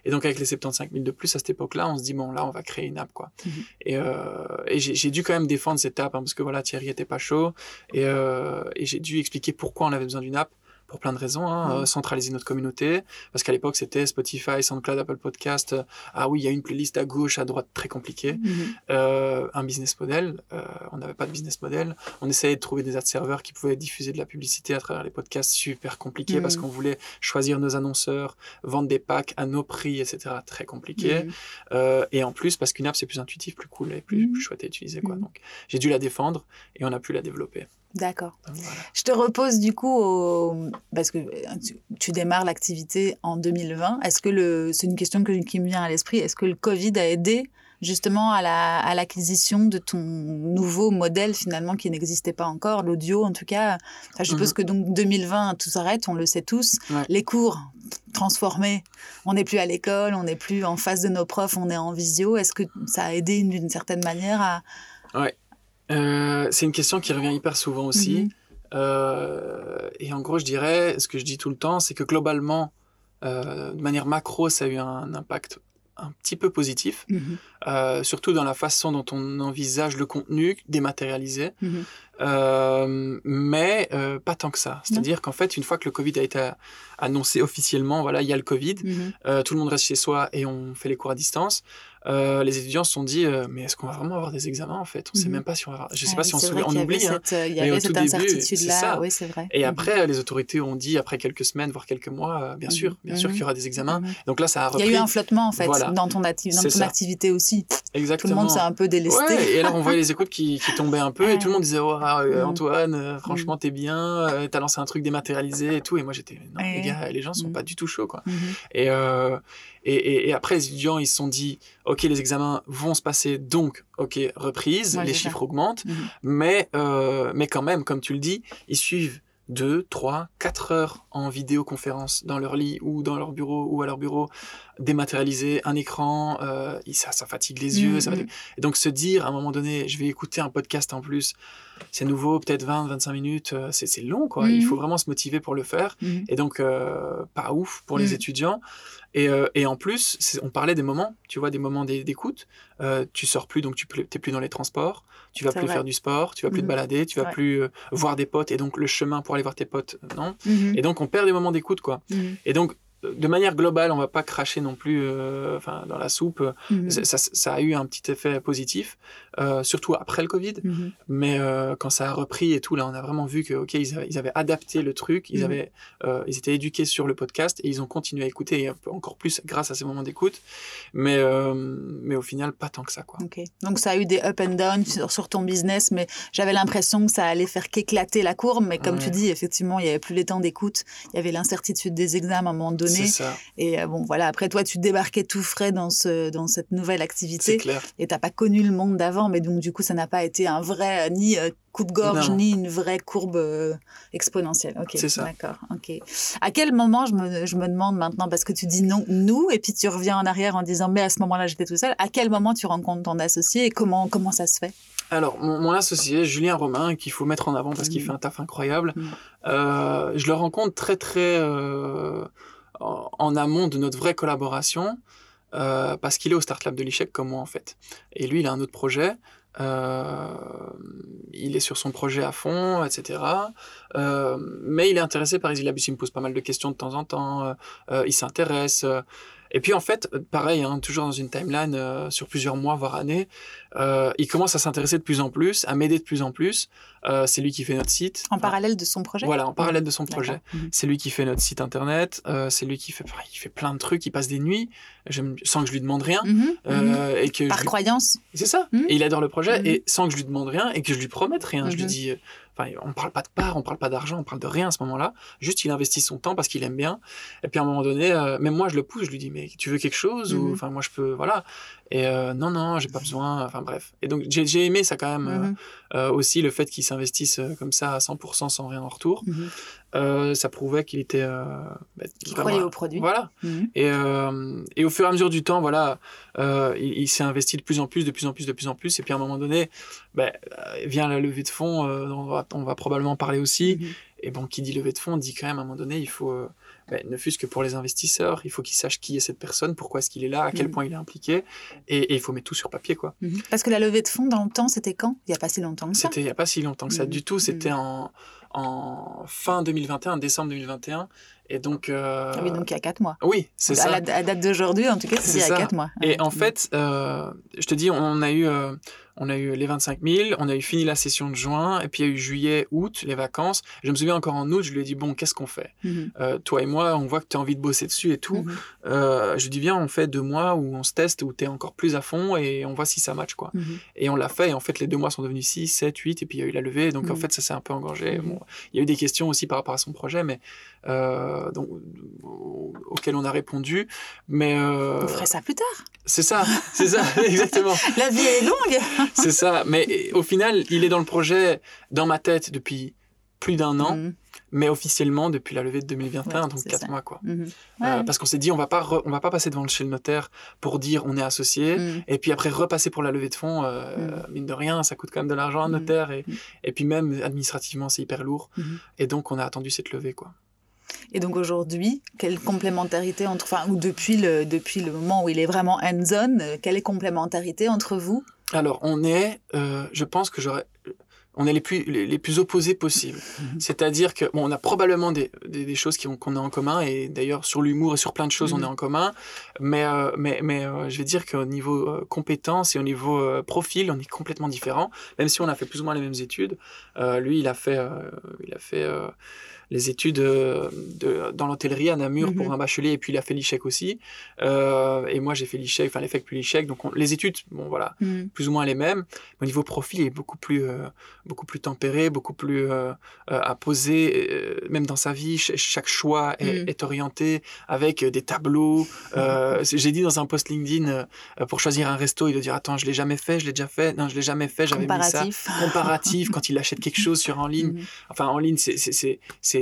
Et donc, avec les 75 000 de plus, à cette époque-là, on se dit, bon, là, on va créer une app, quoi. Mhm. Et, euh, et j'ai dû quand même défendre cette app, hein, parce que voilà, Thierry était pas chaud. Et, euh, et j'ai dû expliquer pourquoi on avait besoin d'une app pour plein de raisons. Hein, euh, centraliser notre communauté, parce qu'à l'époque c'était Spotify, SoundCloud, Apple Podcast. Euh, ah oui, il y a une playlist à gauche, à droite, très compliqué. Mhm. Euh, un business model, on n'avait pas de business model. On essayait de trouver des ad serveurs qui pouvaient diffuser de la publicité à travers les podcasts, super compliqué parce mhm. qu'on voulait choisir nos annonceurs, vendre des packs à nos prix, etc. Très compliqué. Mhm. et en plus, parce qu'une app c'est plus intuitif, plus cool et plus, plus chouette à utiliser. Quoi. Donc j'ai dû la défendre et on a pu la développer.
D'accord. Je te repose du coup, parce que euh, tu, démarres l'activité en 2020. Est-ce que le... c'est une question qui me vient à l'esprit, est-ce que le Covid a aidé justement à, la, à l'acquisition de ton nouveau modèle finalement qui n'existait pas encore, l'audio en tout cas? je suppose mhm. que donc 2020, tout s'arrête, on le sait tous. Les cours transformés, on n'est plus à l'école, on n'est plus en face de nos profs, on est en visio. Est-ce que ça a aidé d'une certaine manière à...
Ouais. Euh, c'est une question qui revient hyper souvent aussi. Mhm. Euh, et en gros, je dirais, ce que je dis tout le temps, c'est que globalement, euh, de manière macro, ça a eu un impact un petit peu positif, mhm. surtout dans la façon dont on envisage le contenu dématérialisé, mhm. mais pas tant que ça. C'est-à-dire qu'en fait, une fois que le Covid a été annoncé officiellement, voilà, il y a le Covid, tout le monde reste chez soi et on fait les cours à distance. Les étudiants se sont dit mais est-ce qu'on va vraiment avoir des examens en fait? On ne sait même pas si on va avoir... je sais ah pas si on, on oublie hein,
il y avait cette incertitude là oui c'est vrai.
Et après les autorités ont dit après quelques semaines voire quelques mois bien sûr bien sûr qu'il y aura des examens. Donc là ça a repris
il y a eu un flottement en fait dans ton, ton activité aussi.
Exactement.
Tout le monde s'est un peu délesté.
et alors on voyait les écoutes qui, tombaient un peu et tout le monde disait oh, ah, euh. Antoine, euh, franchement t'es bien, euh, t'as lancé un truc dématérialisé et tout. Et moi j'étais non les gars, les gens sont pas du tout chauds quoi. Mm-hmm. Et, et, et, après les étudiants ils se sont dit ok les examens vont se passer donc ok reprise, les chiffres augmentent, mm-hmm. mais mais quand même comme tu le dis ils suivent 2, 3, 4 heures en vidéoconférence dans leur lit ou dans leur bureau ou à leur bureau, dématérialisé, un écran, euh, ça, ça, fatigue les yeux. Mm. Et donc se dire à un moment donné, je vais écouter un podcast en plus, c'est nouveau, peut-être 20, 25 minutes, euh, c'est long quoi. Il mm. faut vraiment se motiver pour le faire. Et donc, euh, pas ouf pour les étudiants. Et, euh, et, en plus, on parlait des moments, tu vois, des moments d'écoute. Euh, tu sors plus, donc tu n'es plus dans les transports. Tu vas plus faire du sport, tu vas plus te mhm. balader, tu vas plus euh, voir des potes. Et donc, le chemin pour aller voir tes potes, non. Mhm. Et donc, on perd des moments d'écoute, quoi. Mhm. Et donc, de manière globale, on va pas cracher non plus euh, enfin, dans la soupe. Ça, ça, a eu un petit effet positif, euh, surtout après le Covid. Mhm. Mais euh, quand ça a repris et tout, là, on a vraiment vu que, ok, ils avaient, adapté le truc, ils, mhm. avaient, ils étaient éduqués sur le podcast et ils ont continué à écouter, encore plus grâce à ces moments d'écoute. Mais, mais au final, pas tant que ça. Quoi.
Donc ça a eu des up and down sur, sur ton business, mais j'avais l'impression que ça allait faire qu'éclater la courbe. Mais comme tu dis, effectivement, il n'y avait plus les temps d'écoute, il y avait l'incertitude des examens à un moment donné
ça.
Et euh, bon, voilà, après toi, tu débarquais tout frais dans, ce, dans cette nouvelle activité. Clair. Et tu n'as pas connu le monde d'avant, mais donc du coup, ça n'a pas été un vrai, euh, ni euh, coup de gorge, ni une vraie courbe exponentielle. Ok,
c'est ça.
D'accord, ok. À quel moment, je me, je me demande maintenant, parce que tu dis non, nous, et puis tu reviens en arrière en disant, mais à ce moment-là, j'étais tout seul, à quel moment tu rencontres ton associé et comment, comment ça se fait?
Alors, mon, associé, Julien Romain, qu'il faut mettre en avant parce qu'il mmh. fait un taf incroyable, mmh. je le rencontre très, très en amont de notre vraie collaboration, euh, parce qu'il est au Start Lab de l'ICHEC comme moi en fait. Et lui, il a un autre projet. Euh, il est sur son projet à fond, etc. Euh, mais il est intéressé par Easy il me pose pas mal de questions de temps en temps. il s'intéresse. Et puis en fait, euh, pareil, hein, toujours dans une timeline euh, sur plusieurs mois, voire années, euh, il commence à s'intéresser de plus en plus, à m'aider de plus en plus. Euh, c'est lui qui fait notre site.
En parallèle de son projet
Voilà, en parallèle de son projet.
Mhm.
C'est lui qui fait notre site internet. euh, c'est lui qui fait, il fait plein de trucs. Il passe des nuits sans que je lui demande rien.
Mhm.
euh, et que
Par
je lui-
croyance
c'est ça.
Mhm.
Et il adore le projet
Mhm.
et sans que je lui demande rien et que je lui promette rien. Je lui dis, euh, enfin, on parle pas de part, on parle pas d'argent, on parle de rien à ce moment-là. Juste, il investit son temps parce qu'il aime bien. Et puis à un moment donné, euh, même moi, je le pousse. Je lui dis, mais tu veux quelque chose? Ou
Mhm.
enfin, moi, je peux, voilà. Et euh, non, non, j'ai pas besoin. Enfin bref. Et donc j'ai aimé ça quand même euh,
Mhm,
euh, aussi le fait qu'il s'investisse comme ça à 100% sans rien en retour.
mhm.
Euh, ça prouvait qu'il était. bah,
Qu'il croyait au produit.
Voilà.
Mhm.
Et, et au fur et à mesure du temps, voilà, il, il s'est investi de plus en plus, de plus en plus, de plus en plus. Et puis à un moment donné, euh, vient la levée de fonds, dont on va, on va probablement parler aussi. Et bon, qui dit levée de fonds, dit quand même à un moment donné, il faut, ben, ne fût-ce que pour les investisseurs, il faut qu'ils sachent qui est cette personne, pourquoi est-ce qu'il est là, à quel
Mhm.
point il est impliqué. Et, et il faut mettre tout sur papier, quoi.
Mhm. Parce que la levée de fonds, dans le temps, c'était quand? Il n'y a pas si longtemps que ça.
C'était il n'y a pas si longtemps que ça du tout. C'était
Mhm.
en, en fin 2021, décembre 2021. Et donc. euh,
Ah Oui, donc il y a 4 mois.
oui, c'est
à
ça.
la à date d'aujourd'hui, en tout cas,
C'est
il y a
ça.
4 mois.
Et
Ouais.
en fait, euh, je te dis, on a eu, euh, on a eu les 25 000, on a eu fini la session de juin, et puis il y a eu juillet, août, les vacances. Je me souviens encore en août, je lui ai dit, bon, qu'est-ce qu'on fait?
Mhm.
Euh, Toi et moi, on voit que tu as envie de bosser dessus et tout.
Mhm.
Je lui dis, viens, on fait deux mois où on se teste, où tu es encore plus à fond, et on voit si ça match, quoi.
Mhm.
Et on l'a fait, et en fait, les deux mois sont devenus 6, 7, 8, et puis il y a eu la levée, donc en fait, ça s'est un peu engorgé. Bon, il y a eu des questions aussi par rapport à son projet, mais euh, donc, auxquelles on a répondu. Mais euh,
On ferait ça plus tard.
c'est ça, c'est ça, exactement.
La vie est longue.
C'est ça. Mais au final, il est dans le projet, dans ma tête, depuis plus d'un an,
Mhm.
mais officiellement depuis la levée de 2021,
Ouais,
donc quatre
ça.
mois, quoi.
Mhm.
Euh,
Ouais.
parce qu'on s'est dit, on va pas, re- on va pas passer devant le chez le notaire pour dire on est associé.
Mhm.
Et puis après, repasser pour la levée de fonds, euh, mine de rien, ça coûte quand même de l'argent à un notaire. Et, et puis même administrativement, c'est hyper lourd. Et donc, on a attendu cette levée, quoi.
Et donc aujourd'hui, quelle complémentarité entre, enfin, ou depuis le, depuis le moment où il est vraiment hands-on, euh, quelle est complémentarité entre vous?
Alors, on est, euh, je pense que j'aurais, on est les plus, les, les plus opposés possibles.
Mhm.
C'est-à-dire que, bon, on a probablement des, des, des choses qui ont- qu'on a en commun, et d'ailleurs, sur l'humour et sur plein de choses, on
Mhm.
est en commun. Mais, euh, mais, mais euh, je vais dire qu'au niveau euh, compétence et au niveau euh, profil, on est complètement différents. Même si on a fait plus ou moins les mêmes études. Euh, lui, il a fait, euh, il a fait euh, les études euh, de, dans l'hôtellerie à Namur
Mhm.
pour un bachelier, et puis il a fait l'ICHEC aussi. Euh, et moi, j'ai fait l'ICHEC, enfin l'EFEC puis l'ICHEC. Donc, on- les études, bon, voilà,
Mhm.
plus ou moins les mêmes. Mais au niveau profil, il est beaucoup plus, euh, beaucoup plus tempéré, beaucoup plus euh, euh, à poser, euh, même dans sa vie. ch- chaque choix est,
Mm.
est orienté avec des tableaux. Euh, J'ai dit dans un post LinkedIn, euh, pour choisir un resto, il doit dire Attends, je l'ai jamais fait, je l'ai déjà fait. Non, je l'ai jamais fait, j'avais mis ça.
Comparatif.
Quand il achète quelque chose sur en ligne.
Mhm.
Enfin, en ligne, c'est-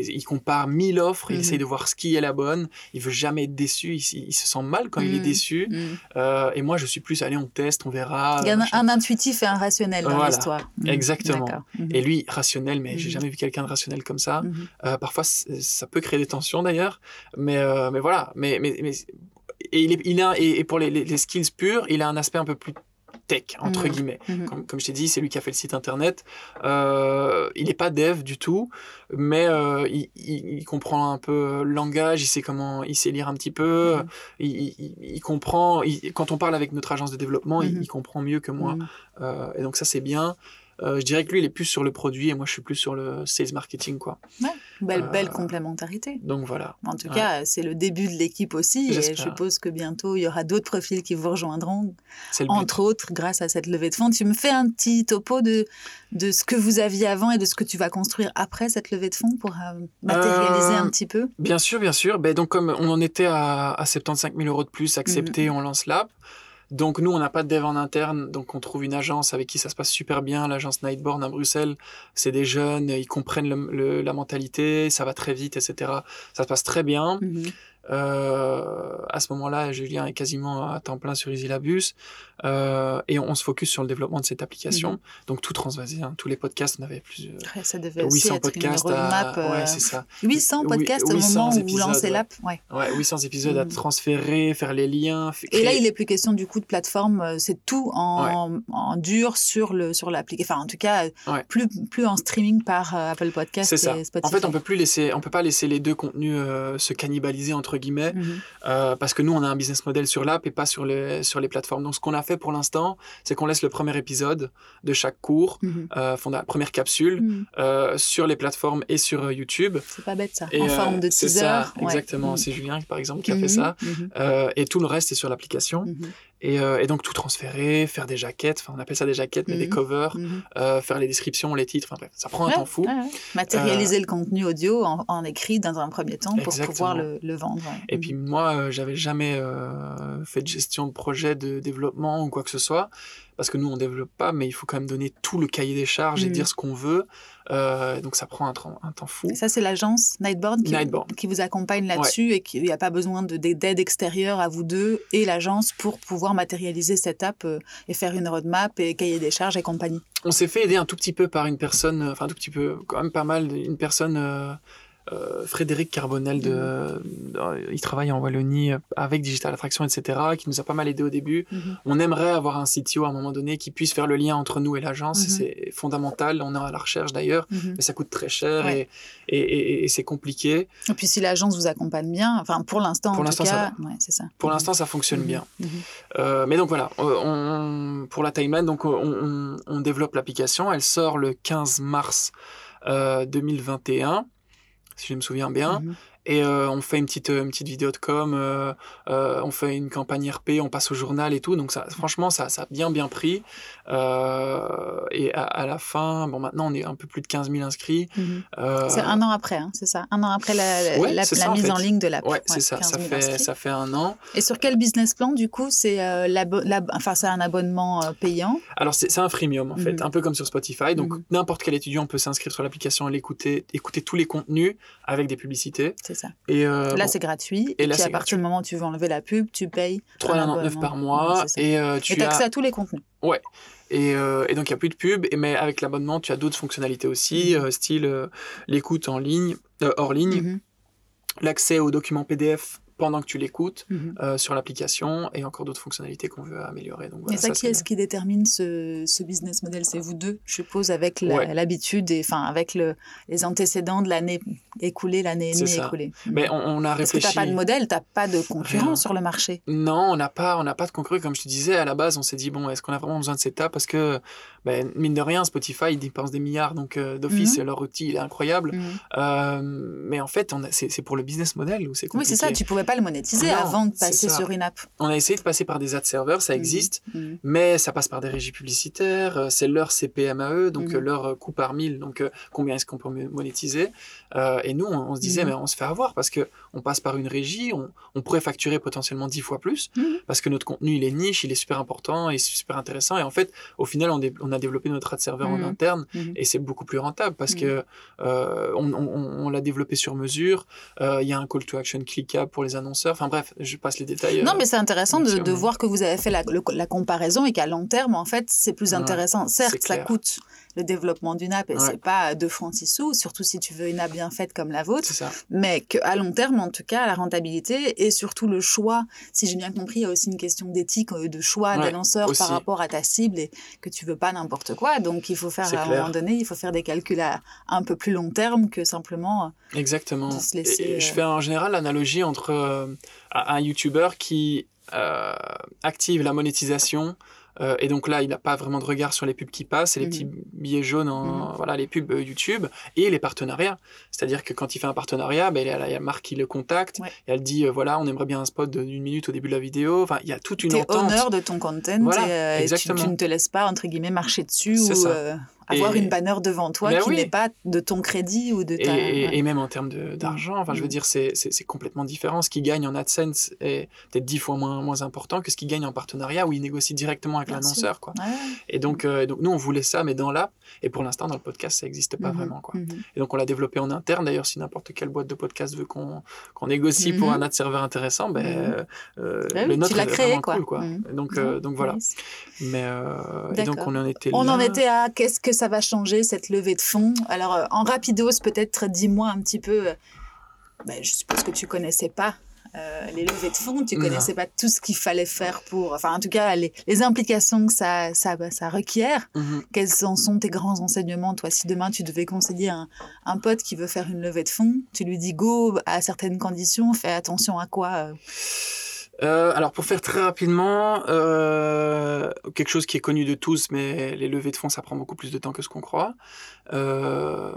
il compare mille offres, il
Mhm.
essaye de voir ce qui est la bonne. Il veut jamais être déçu. Il, se sent mal quand il est
Mhm.
déçu.
Mhm.
Euh, et moi, je suis plus, allez, on teste, on verra.
Il y a un,
machin.
un intuitif et un rationnel dans
Voilà.
l'histoire.
Exactement. Et lui, rationnel, mais j'ai jamais vu quelqu'un de rationnel comme ça. Euh, parfois, ça peut créer des tensions d'ailleurs. Mais, euh, mais voilà. Mais, mais, mais- et, il est, il a, et, et pour les, les- les skills purs, il a un aspect un peu plus tech, entre
Mhm.
guillemets.
Mhm.
Comme, comme je t'ai dit, c'est lui qui a fait le site internet. Euh, il n'est pas dev du tout, mais euh, il, il- il comprend un peu le langage, il sait comment, il sait lire un petit peu,
Mhm.
il, il- comprend. il- quand on parle avec notre agence de développement, il, comprend mieux que moi. Euh, et donc ça c'est bien. Euh, je dirais que lui il est plus sur le produit et moi je suis plus sur le sales marketing quoi.
Belle,
Euh,
belle complémentarité.
Donc voilà.
En tout
Ouais.
cas, c'est le début de l'équipe aussi. Et je suppose que bientôt, il y aura d'autres profils qui vous rejoindront, entre autres grâce à cette levée de fonds. Tu me fais un petit topo de, de ce que vous aviez avant et de ce que tu vas construire après cette levée de fonds pour euh, matérialiser un petit peu?
Bien sûr, bien sûr. Ben, donc, comme on en était à, à 75 000 euros de plus acceptés, on lance l'app. Donc, nous, on n'a pas de dev en interne. Donc, on trouve une agence avec qui ça se passe super bien. L'agence Nightborn à Bruxelles. C'est des jeunes, ils comprennent le- le- la mentalité, ça va très vite, etc. Ça se passe très bien.
Mhm.
Euh, à ce moment-là, Julien est quasiment à temps plein sur Easylabus. Euh, et on, on se focus sur le développement de cette application.
Mhm.
Donc, tout transvasé. hein. Tous les podcasts, on avait plus.
Ouais, ça devait
de
aussi
800
être
podcasts. à...
euh,
Ouais, c'est ça.
800
Oui,
podcasts au
800
moment où vous lancez l'app. Ouais.
Ouais, 800 épisodes à
Mhm.
transférer, faire les liens.
Et là, il est plus question du coup de plateforme, euh, c'est tout en, en dur sur le sur l'application. Enfin, en tout cas, plus plus en streaming par Apple Podcast
C'est ça.
et Spotify.
En fait, on peut plus laisser, on peut pas laisser les deux contenus euh, se cannibaliser entre guillemets,
Mhm.
euh, parce que nous, on a un business model sur l'app et pas sur les, sur les plateformes. Donc, ce qu'on a fait pour l'instant, c'est qu'on laisse le premier épisode de chaque cours, euh, fonda- première capsule,
Mhm.
euh, sur les plateformes et sur euh, YouTube.
C'est pas bête ça.
Et,
en forme de
c'est
teaser.
ça,
ouais.
exactement.
Mhm.
C'est Julien, par exemple, qui a fait ça.
Mhm.
Euh, et tout le reste est sur l'application.
Mhm.
Et, euh, et donc, tout transférer, faire des jaquettes, enfin, on appelle ça des jaquettes, mais des
Mhm.
covers,
Mhm.
euh, faire les descriptions, les titres, enfin bref, ça prend un temps fou.
ouais, ouais. Matérialiser
Euh,
le contenu audio en, en écrit dans un premier temps pour pouvoir le, le vendre.
Et puis moi, euh, j'avais jamais euh, fait de gestion de projet de développement ou quoi que ce soit, parce que nous, on développe pas, mais il faut quand même donner tout le cahier des charges et
Mhm.
dire ce qu'on veut. Euh, donc ça prend un, temps- un temps fou.
Et ça, c'est l'agence Nightboard qui, vous accompagne là-dessus et qu'il n'y a pas besoin de- d'aide extérieure à vous deux et l'agence pour pouvoir matérialiser cette app euh, et faire une roadmap et cahier des charges et compagnie.
On s'est fait aider un tout petit peu par une personne, euh, enfin un tout petit peu, quand même pas mal, une personne, euh, euh, Frédéric Carbonel, de, euh, il travaille en Wallonie euh, avec Digital Attraction, etc., qui nous a pas mal aidé au début.
Mhm.
On aimerait avoir un CTO à un moment donné qui puisse faire le lien entre nous et l'agence,
Mhm.
c'est fondamental, on est à la recherche d'ailleurs, mais ça coûte très cher
Ouais.
et, et, et- et c'est compliqué.
Et puis si l'agence vous accompagne bien, enfin pour l'instant
Pour l'instant, ça
ouais, ça.
Pour l'instant, ça fonctionne bien. Euh, mais donc voilà, on, pour la timeline, donc on, on- on développe l'application. Elle sort le 15 mars euh, 2021, si je me souviens bien.
Mhm.
Et euh, on fait une petite, une petite vidéo de com, euh, euh, on fait une campagne RP, on passe au journal et tout. Donc ça, franchement, ça, ça a bien bien pris. Euh, et à, à la fin, bon maintenant on est un peu plus de 15 000 inscrits.
Mhm.
Euh,
C'est un an après, hein, c'est ça? Un an après la,
Ouais,
la-
c'est
la
ça, en
mise
fait.
en ligne de l'app.
Ouais, c'est ça,
15
ça
000
fait,
inscrits.
ça fait un an.
Et sur quel business plan du coup C'est euh, enfin c'est un abonnement euh, payant?
Alors c'est c'est un freemium en fait,
Mhm.
un peu comme sur Spotify. Donc
Mhm.
n'importe quel étudiant peut s'inscrire sur l'application, l'écouter, écouter tous les contenus avec des publicités.
C'est ça.
Et euh,
là
bon,
c'est gratuit.
Et
Et,
là,
puis à partir du moment où tu veux enlever la pub, tu payes.
3,99
abonnement.
par mois
Ouais,
et euh, tu
Et as accès à tous les contenus.
et, euh, et donc il y a plus de pub. Et mais avec l'abonnement, tu as d'autres fonctionnalités aussi,
Mhm.
style l'écoute en ligne, hors ligne,
Mhm.
l'accès aux documents PDF pendant que tu l'écoutes
Mhm.
euh, sur l'application et encore d'autres fonctionnalités qu'on veut améliorer. Donc
Et
voilà,
ça, qui est-ce qui détermine ce, ce business model? C'est vous deux, je suppose, avec
Ouais.
l'habitude et enfin avec le, les antécédents de l'année écoulée, l'année et écoulée.
Mais on, on a
Parce que
réfléchi.
t'as pas de modèle, t'as pas de concurrent
Rien.
sur le marché.
Non, on n'a pas, on n'a pas de concurrent. Comme je te disais, à la base, on s'est dit bon, est-ce qu'on a vraiment besoin de cette app Parce que, ben, mine de rien, Spotify, ils dépensent des milliards, donc euh, d'office,
Mhm.
leur outil, il est incroyable.
Mhm.
Euh, mais en fait, c'est pour le business model où c'est
Oui,
compliqué.
c'est ça, tu pouvais pas le monétiser
Non,
avant de passer sur une app.
On a essayé de passer par des ad serveurs, ça
Mhm.
existe,
Mhm.
mais ça passe par des régies publicitaires. euh, C'est leur CPM à eux, donc
Mhm.
euh, leur euh, coût par mille. Donc combien est-ce qu'on peut monétiser Euh, Et nous, on, on se disait, mais on se fait avoir parce que on passe par une régie, on, on pourrait facturer potentiellement dix fois plus parce que notre contenu il est niche, il est super important et super intéressant. Et en fait, au final, on, a développé notre ad serveur en interne et c'est beaucoup plus rentable parce que euh, on, l'a développé sur mesure. Euh, Il y a un call to action cliquable pour les annonceurs. Enfin bref, je passe les détails.
Non,
euh,
mais c'est intéressant de, voir que vous avez fait la, le- la comparaison et qu'à long terme, en fait, c'est plus intéressant. Certes, ça coûte le développement d'une app et
Ouais.
c'est pas 2 francs 6 sous, surtout si tu veux une app bien faite comme la vôtre. Mais qu'à long terme, en tout cas, la rentabilité et surtout le choix, si j'ai bien compris, il y a aussi une question d'éthique, euh, de choix
Ouais,
des lanceurs
aussi.
par rapport à ta cible et que tu veux pas n'importe quoi. Donc, il faut faire, à un
clair.
moment donné, il faut faire des calculs à un peu plus long terme que simplement. euh,
Exactement.
de se laisser,
Et- et je fais en général l'analogie entre un un YouTuber qui euh, active la monétisation. euh, et donc là, il n'a pas vraiment de regard sur les pubs qui passent et les
Mhm.
petits billets jaunes, en,
Mhm.
voilà, les pubs euh, YouTube et les partenariats. C'est-à-dire que quand il fait un partenariat, ben, il y a la il y a Marc qui le contacte
Ouais.
et elle dit euh, voilà, on aimerait bien un spot d'une minute au début de la vidéo. Enfin, il y a toute une
T'es
entente.
honneur de ton content
Voilà,
et, euh, tu, tu ne te laisses pas, entre guillemets, marcher dessus ou
ça.
Avoir
Et-
une banner devant toi
Ben
qui
oui.
n'est pas de ton crédit ou de ta...
et-
ouais.
et même en termes de- d'argent, enfin, je veux
Mhm.
dire, c'est complètement différent. Ce qu'il gagne en AdSense est peut-être dix fois moins, moins important que ce qu'il gagne en partenariat où il négocie directement avec l'annonceur. quoi.
Ouais.
Et donc, euh, donc, nous, on voulait ça, mais dans l'app. Et pour l'instant, dans le podcast, ça n'existe pas
Mhm.
vraiment. Quoi.
Mhm.
Et donc, on l'a développé en interne. D'ailleurs, si n'importe quelle boîte de podcast veut qu'on qu'on négocie pour
Mhm.
un ad serveur intéressant, ben, euh,
Ben
le nôtre
tu
est
créé,
vraiment
quoi.
cool. Quoi. Donc, euh, donc voilà.
Nice.
Mais, et donc, on en était
On
là.
en était à qu'est-ce que ça va changer cette levée de fonds? Alors euh, en rapidos peut-être dis-moi un petit peu. euh, ben, je suppose que tu connaissais pas euh, les levées de fonds, tu connaissais pas tout ce qu'il fallait faire pour, enfin en tout cas les, les implications que ça, ça, ça requiert.
Mhm.
Quels en sont tes grands enseignements Toi, si demain tu devais conseiller un, un pote qui veut faire une levée de fonds, tu lui dis go à certaines conditions, fais attention à quoi euh?
Euh, alors pour faire très rapidement, euh, quelque chose qui est connu de tous, mais les levées de fonds, ça prend beaucoup plus de temps que ce qu'on croit. Euh,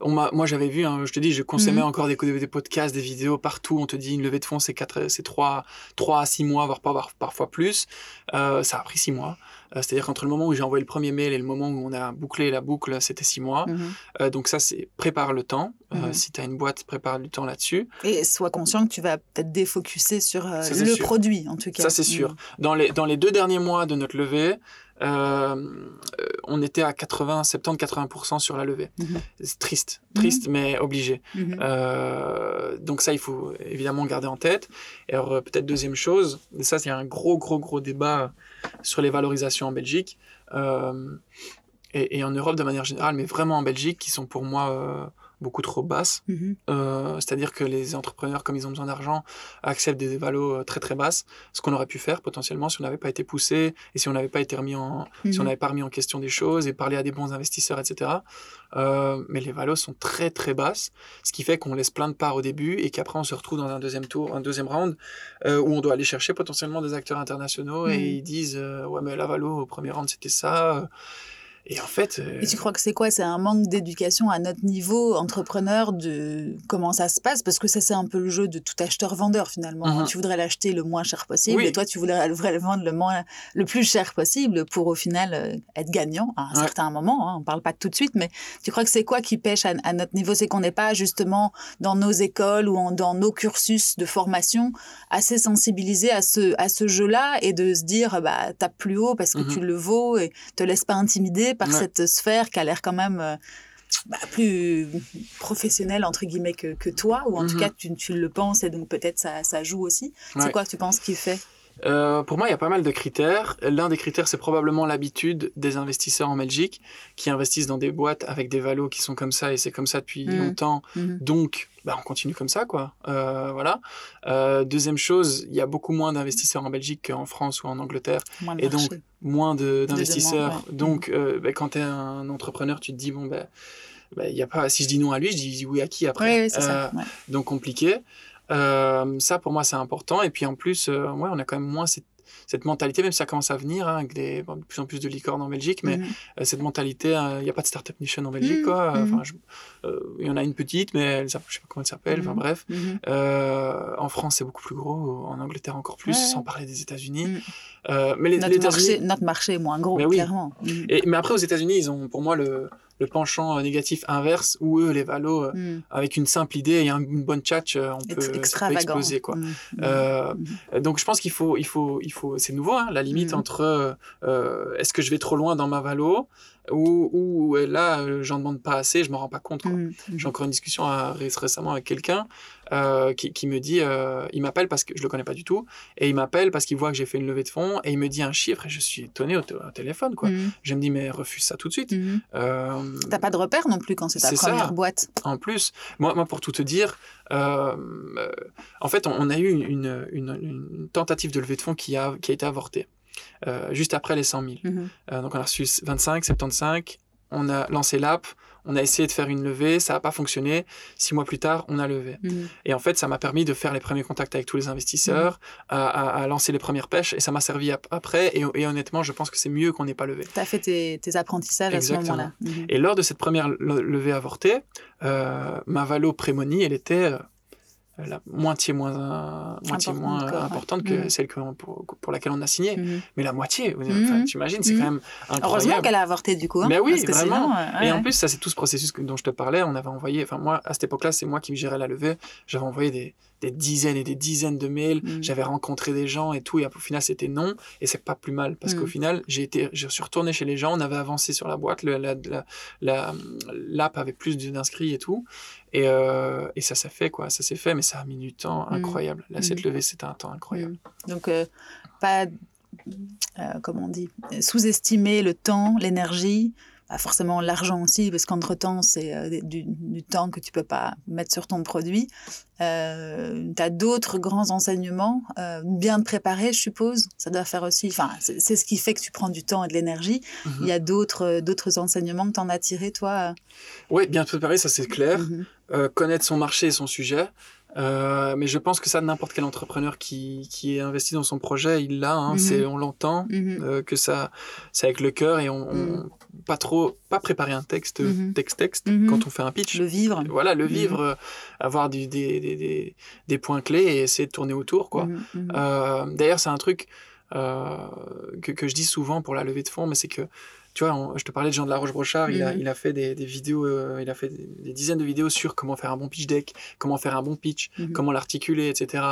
on m'a, moi j'avais vu, hein, je te dis, je consommais
Mhm.
encore des, des podcasts, des vidéos partout. On te dit une levée de fonds, c'est quatre, c'est trois, trois à six mois, voire pas, parfois plus. Euh, ça a pris six mois. Euh, c'est-à-dire qu'entre le moment où j'ai envoyé le premier mail et le moment où on a bouclé la boucle, c'était six mois.
Mhm.
Euh, donc ça, c'est prépare le temps. Euh,
Mhm.
Si tu as une boîte, prépare du temps là-dessus.
Et sois conscient que tu vas peut-être défocuser sur
Ça,
le
sûr.
produit, en tout cas.
Ça, c'est sûr. Dans les, dans les deux derniers mois de notre levée, on était à 80, 70, 80% sur la levée.
Mhm.
C'est triste, triste, mais obligé.
Mhm. Mhm.
Donc ça, il faut évidemment garder en tête. Et alors, peut-être deuxième chose, et ça, c'est un gros, gros, gros débat sur les valorisations en Belgique euh, et, en Europe de manière générale, mais vraiment en Belgique, qui sont pour moi euh, beaucoup trop basses.
Mhm.
Euh, C'est-à-dire que les entrepreneurs, comme ils ont besoin d'argent, acceptent des valos euh, très très basses, ce qu'on aurait pu faire potentiellement si on n'avait pas été poussé et si on n'avait pas été remis en, si on
Mhm.
n'avait pas remis en question des choses et parlé à des bons investisseurs, etc. Euh, mais les valos sont très très basses, ce qui fait qu'on laisse plein de parts au début et qu'après on se retrouve dans un deuxième tour, un deuxième round euh, où on doit aller chercher potentiellement des acteurs internationaux et
Mhm.
ils disent euh, ouais mais la valo au premier round c'était ça. Et en fait, euh,
Et tu crois que c'est quoi? C'est un manque d'éducation à notre niveau, entrepreneur, de comment ça se passe? Parce que ça, c'est un peu le jeu de tout acheteur-vendeur, finalement.
Mhm.
Tu voudrais l'acheter le moins cher possible,
Oui.
et toi, tu voudrais le vendre le, moins, le plus cher possible pour, au final, euh, être gagnant à un
Ouais.
certain moment. Hein. On parle pas de tout de suite, mais tu crois que c'est quoi qui pêche à, à notre niveau? C'est qu'on n'est pas, justement, dans nos écoles ou en- dans nos cursus de formation, assez sensibilisés à ce, à ce jeu-là, et de se dire, bah, tape plus haut parce que
Mhm.
tu le vaux, et te laisse pas intimider par
Ouais.
cette sphère qui a l'air quand même euh, bah, plus professionnelle entre guillemets que, que toi ou en tout
Mhm.
cas tu, tu le penses et donc peut-être ça, ça joue aussi
Ouais.
c'est quoi que tu penses qui fait?
Euh, pour moi, il y a pas mal de critères. L'un des critères, c'est probablement l'habitude des investisseurs en Belgique qui investissent dans des boîtes avec des valos qui sont comme ça et c'est comme ça depuis
Mhm.
longtemps.
Mhm.
Donc, bah, on continue comme ça, quoi. Euh, voilà. Euh, deuxième chose, il y a beaucoup moins d'investisseurs en Belgique qu'en France ou en Angleterre, Et donc,
marché.
moins d'investisseurs.
ouais.
Donc, euh, bah, quand tu es un entrepreneur, tu te dis, bon, ben. il y a pas, si je dis non à lui, je dis oui à qui après?
Oui, oui, c'est ça.
Euh,
ouais.
donc compliqué. Euh, ça, pour moi, c'est important. Et puis en plus, euh, ouais, on a quand même moins cette, cette mentalité, même si ça commence à venir, hein, avec des, bon, de plus en plus de licornes en Belgique, mais
Mhm.
euh, cette mentalité, il n'y a pas de Startup Nation en Belgique, quoi. je- euh, il y en a une petite, mais elle, s'appelle- je sais pas comment elle s'appelle. Enfin
Mhm.
bref,
Mhm.
Euh, en France, c'est beaucoup plus gros, en Angleterre encore plus,
Ouais.
sans parler des États-Unis. Euh, mais les, les
Notre,
États-Unis,
marché, notre marché est moins gros
Mais oui.
clairement
et, mais après aux États-Unis, ils ont pour moi le, le penchant euh, négatif inverse, où eux, les valos, euh,
Mhm.
avec une simple idée et un- une bonne tchatch, euh, on peut, exploser quoi. Euh,
Mhm.
euh, donc je pense qu'il faut, il faut, il faut, c'est nouveau, hein, la limite entre euh, est-ce que je vais trop loin dans ma valo ou, là euh, j'en demande pas assez, je m'en rends pas compte.
Mhm. Mhm.
J'ai encore une discussion à- récemment avec quelqu'un euh, qui, qui me dit, euh, il m'appelle parce que je le connais pas du tout, et il m'appelle parce qu'il voit que j'ai fait une levée de fonds et il me dit un chiffre et je suis étonné au, téléphone quoi.
Mhm.
Je me dis mais refuse ça tout de suite. Euh,
T'as pas de repère non plus quand c'est ta
ça.
première boîte.
en plus, moi, moi pour tout te dire, en fait, on, on a eu une, une- une- une tentative de levée de fonds qui a, qui a été avortée, euh, juste après les 100 000.
Mhm.
Euh, donc on a reçu 25, 75, on a lancé l'app, on a essayé de faire une levée, ça n'a pas fonctionné. Six mois plus tard, on a levé.
Mhm.
Et en fait, ça m'a permis de faire les premiers contacts avec tous les investisseurs, à, à- à lancer les premières pêches, et ça m'a servi ap- après. Et, et honnêtement, je pense que c'est mieux qu'on n'ait pas levé.
T'as fait tes, tes apprentissages à ce moment-là. Mhm.
Et lors de cette première le- levée avortée, euh, ma valo prémonie, elle était la moitié moins, euh, moitié
Importante,
moins
ouais.
importante que
Mhm.
celle que pour, pour laquelle on a signé.
Mhm.
Mais la moitié, enfin, t'imagines, c'est
Mhm.
quand même
Heureusement
incroyable.
qu'elle a avorté du coup. hein,
Mais oui,
parce que
vraiment.
sinon, euh,
Et en plus, ça, c'est tout ce processus dont je te parlais. On avait envoyé, enfin, moi, à cette époque-là, c'est moi qui gérais la levée. J'avais envoyé des, des dizaines et des dizaines de mails. J'avais rencontré des gens et tout. Et au final, c'était non. Et c'est pas plus mal parce qu'au final, j'ai été, je suis retourné chez les gens. On avait avancé sur la boîte. Le- la, la, la- l'app avait plus d'inscrits et tout. Et, euh, et ça s'est fait, quoi. Ça s'est fait, mais ça a mis du temps
Mhm.
incroyable. Là, cette levée, c'était un temps incroyable.
Mhm. Donc, euh, pas, euh, comment on dit, sous-estimer le temps, l'énergie, bah, forcément l'argent aussi, parce qu'entre-temps, c'est euh, du, du temps que tu peux pas mettre sur ton produit. Euh, tu as d'autres grands enseignements euh, bien préparés, je suppose. Ça doit faire aussi. Enfin, c'est ce qui fait que tu prends du temps et de l'énergie. Mhm. Il y a d'autres d'autres enseignements que tu en as tirés, toi?
Oui, bien préparé, ça c'est clair. Mhm. Euh, connaître son marché et son sujet. Euh, mais je pense que ça, n'importe quel entrepreneur qui, qui est investi dans son projet, il l'a. Hein, c'est, mhm. on l'entend mhm. euh, que ça, c'est avec le cœur et on, mhm. pas trop, pas préparer un texte, texte, texte quand on fait un pitch.
Le vivre.
Voilà, le vivre, euh, avoir des, des, des, des, points clés et essayer de tourner autour, quoi. d'ailleurs, c'est un truc que, que je dis souvent pour la levée de fonds, mais c'est que tu vois, je te parlais de Jean de la Roche-Brochard, il, a, mhm. il a fait des, des vidéos, euh, il a fait des, dizaines de vidéos sur comment faire un bon pitch deck, comment faire un bon pitch, mhm. comment l'articuler, etc.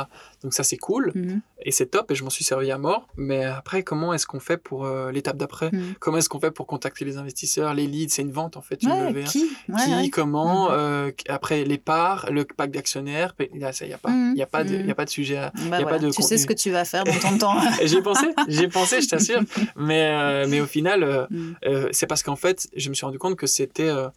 Donc ça, c'est cool mhm. et c'est top et je m'en suis servi à mort. Mais après, comment est-ce qu'on fait pour euh, l'étape d'après? Comment est-ce qu'on fait pour contacter les investisseurs, les leads? C'est une vente en fait,
une levée. Qui,
qui Comment euh, Après, les parts, le pack d'actionnaires, il n'y a, pas, y a, pas de, y a pas de sujet. À,
bah
y a pas de
tu sais ce que tu vas faire dans ton temps.
j'ai pensé, j'ai pensé, je t'assure. Mais, mais au final, euh, c'est parce qu'en fait, je me suis rendu compte que c'était euh,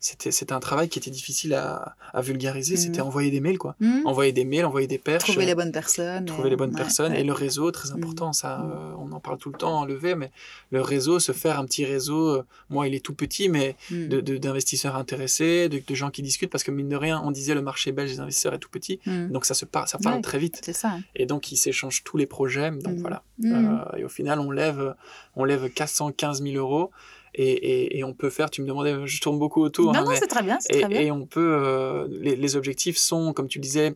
c'était c'était un travail qui était difficile à, à vulgariser. Mhm. c'était envoyer des mails quoi. Mhm. envoyer des mails envoyer des perches
trouver les bonnes personnes
trouver les bonnes personnes. et le réseau très important ça mhm. euh, on en parle tout le temps en levé mais le réseau se faire un petit réseau euh, moi il est tout petit mais de d'investisseurs intéressés de, de, gens qui discutent parce que mine de rien on disait le marché belge des investisseurs est tout petit. Donc ça se parle ça parle très vite.
c'est ça
et donc ils s'échangent tous les projets donc voilà. Euh, et au final on lève on lève 415 000 euros et, et, on peut faire, tu me demandais, je tourne beaucoup autour.
Non, hein, non, c'est très bien,
et,
très bien.
Et on peut, euh, les, les, objectifs sont, comme tu disais,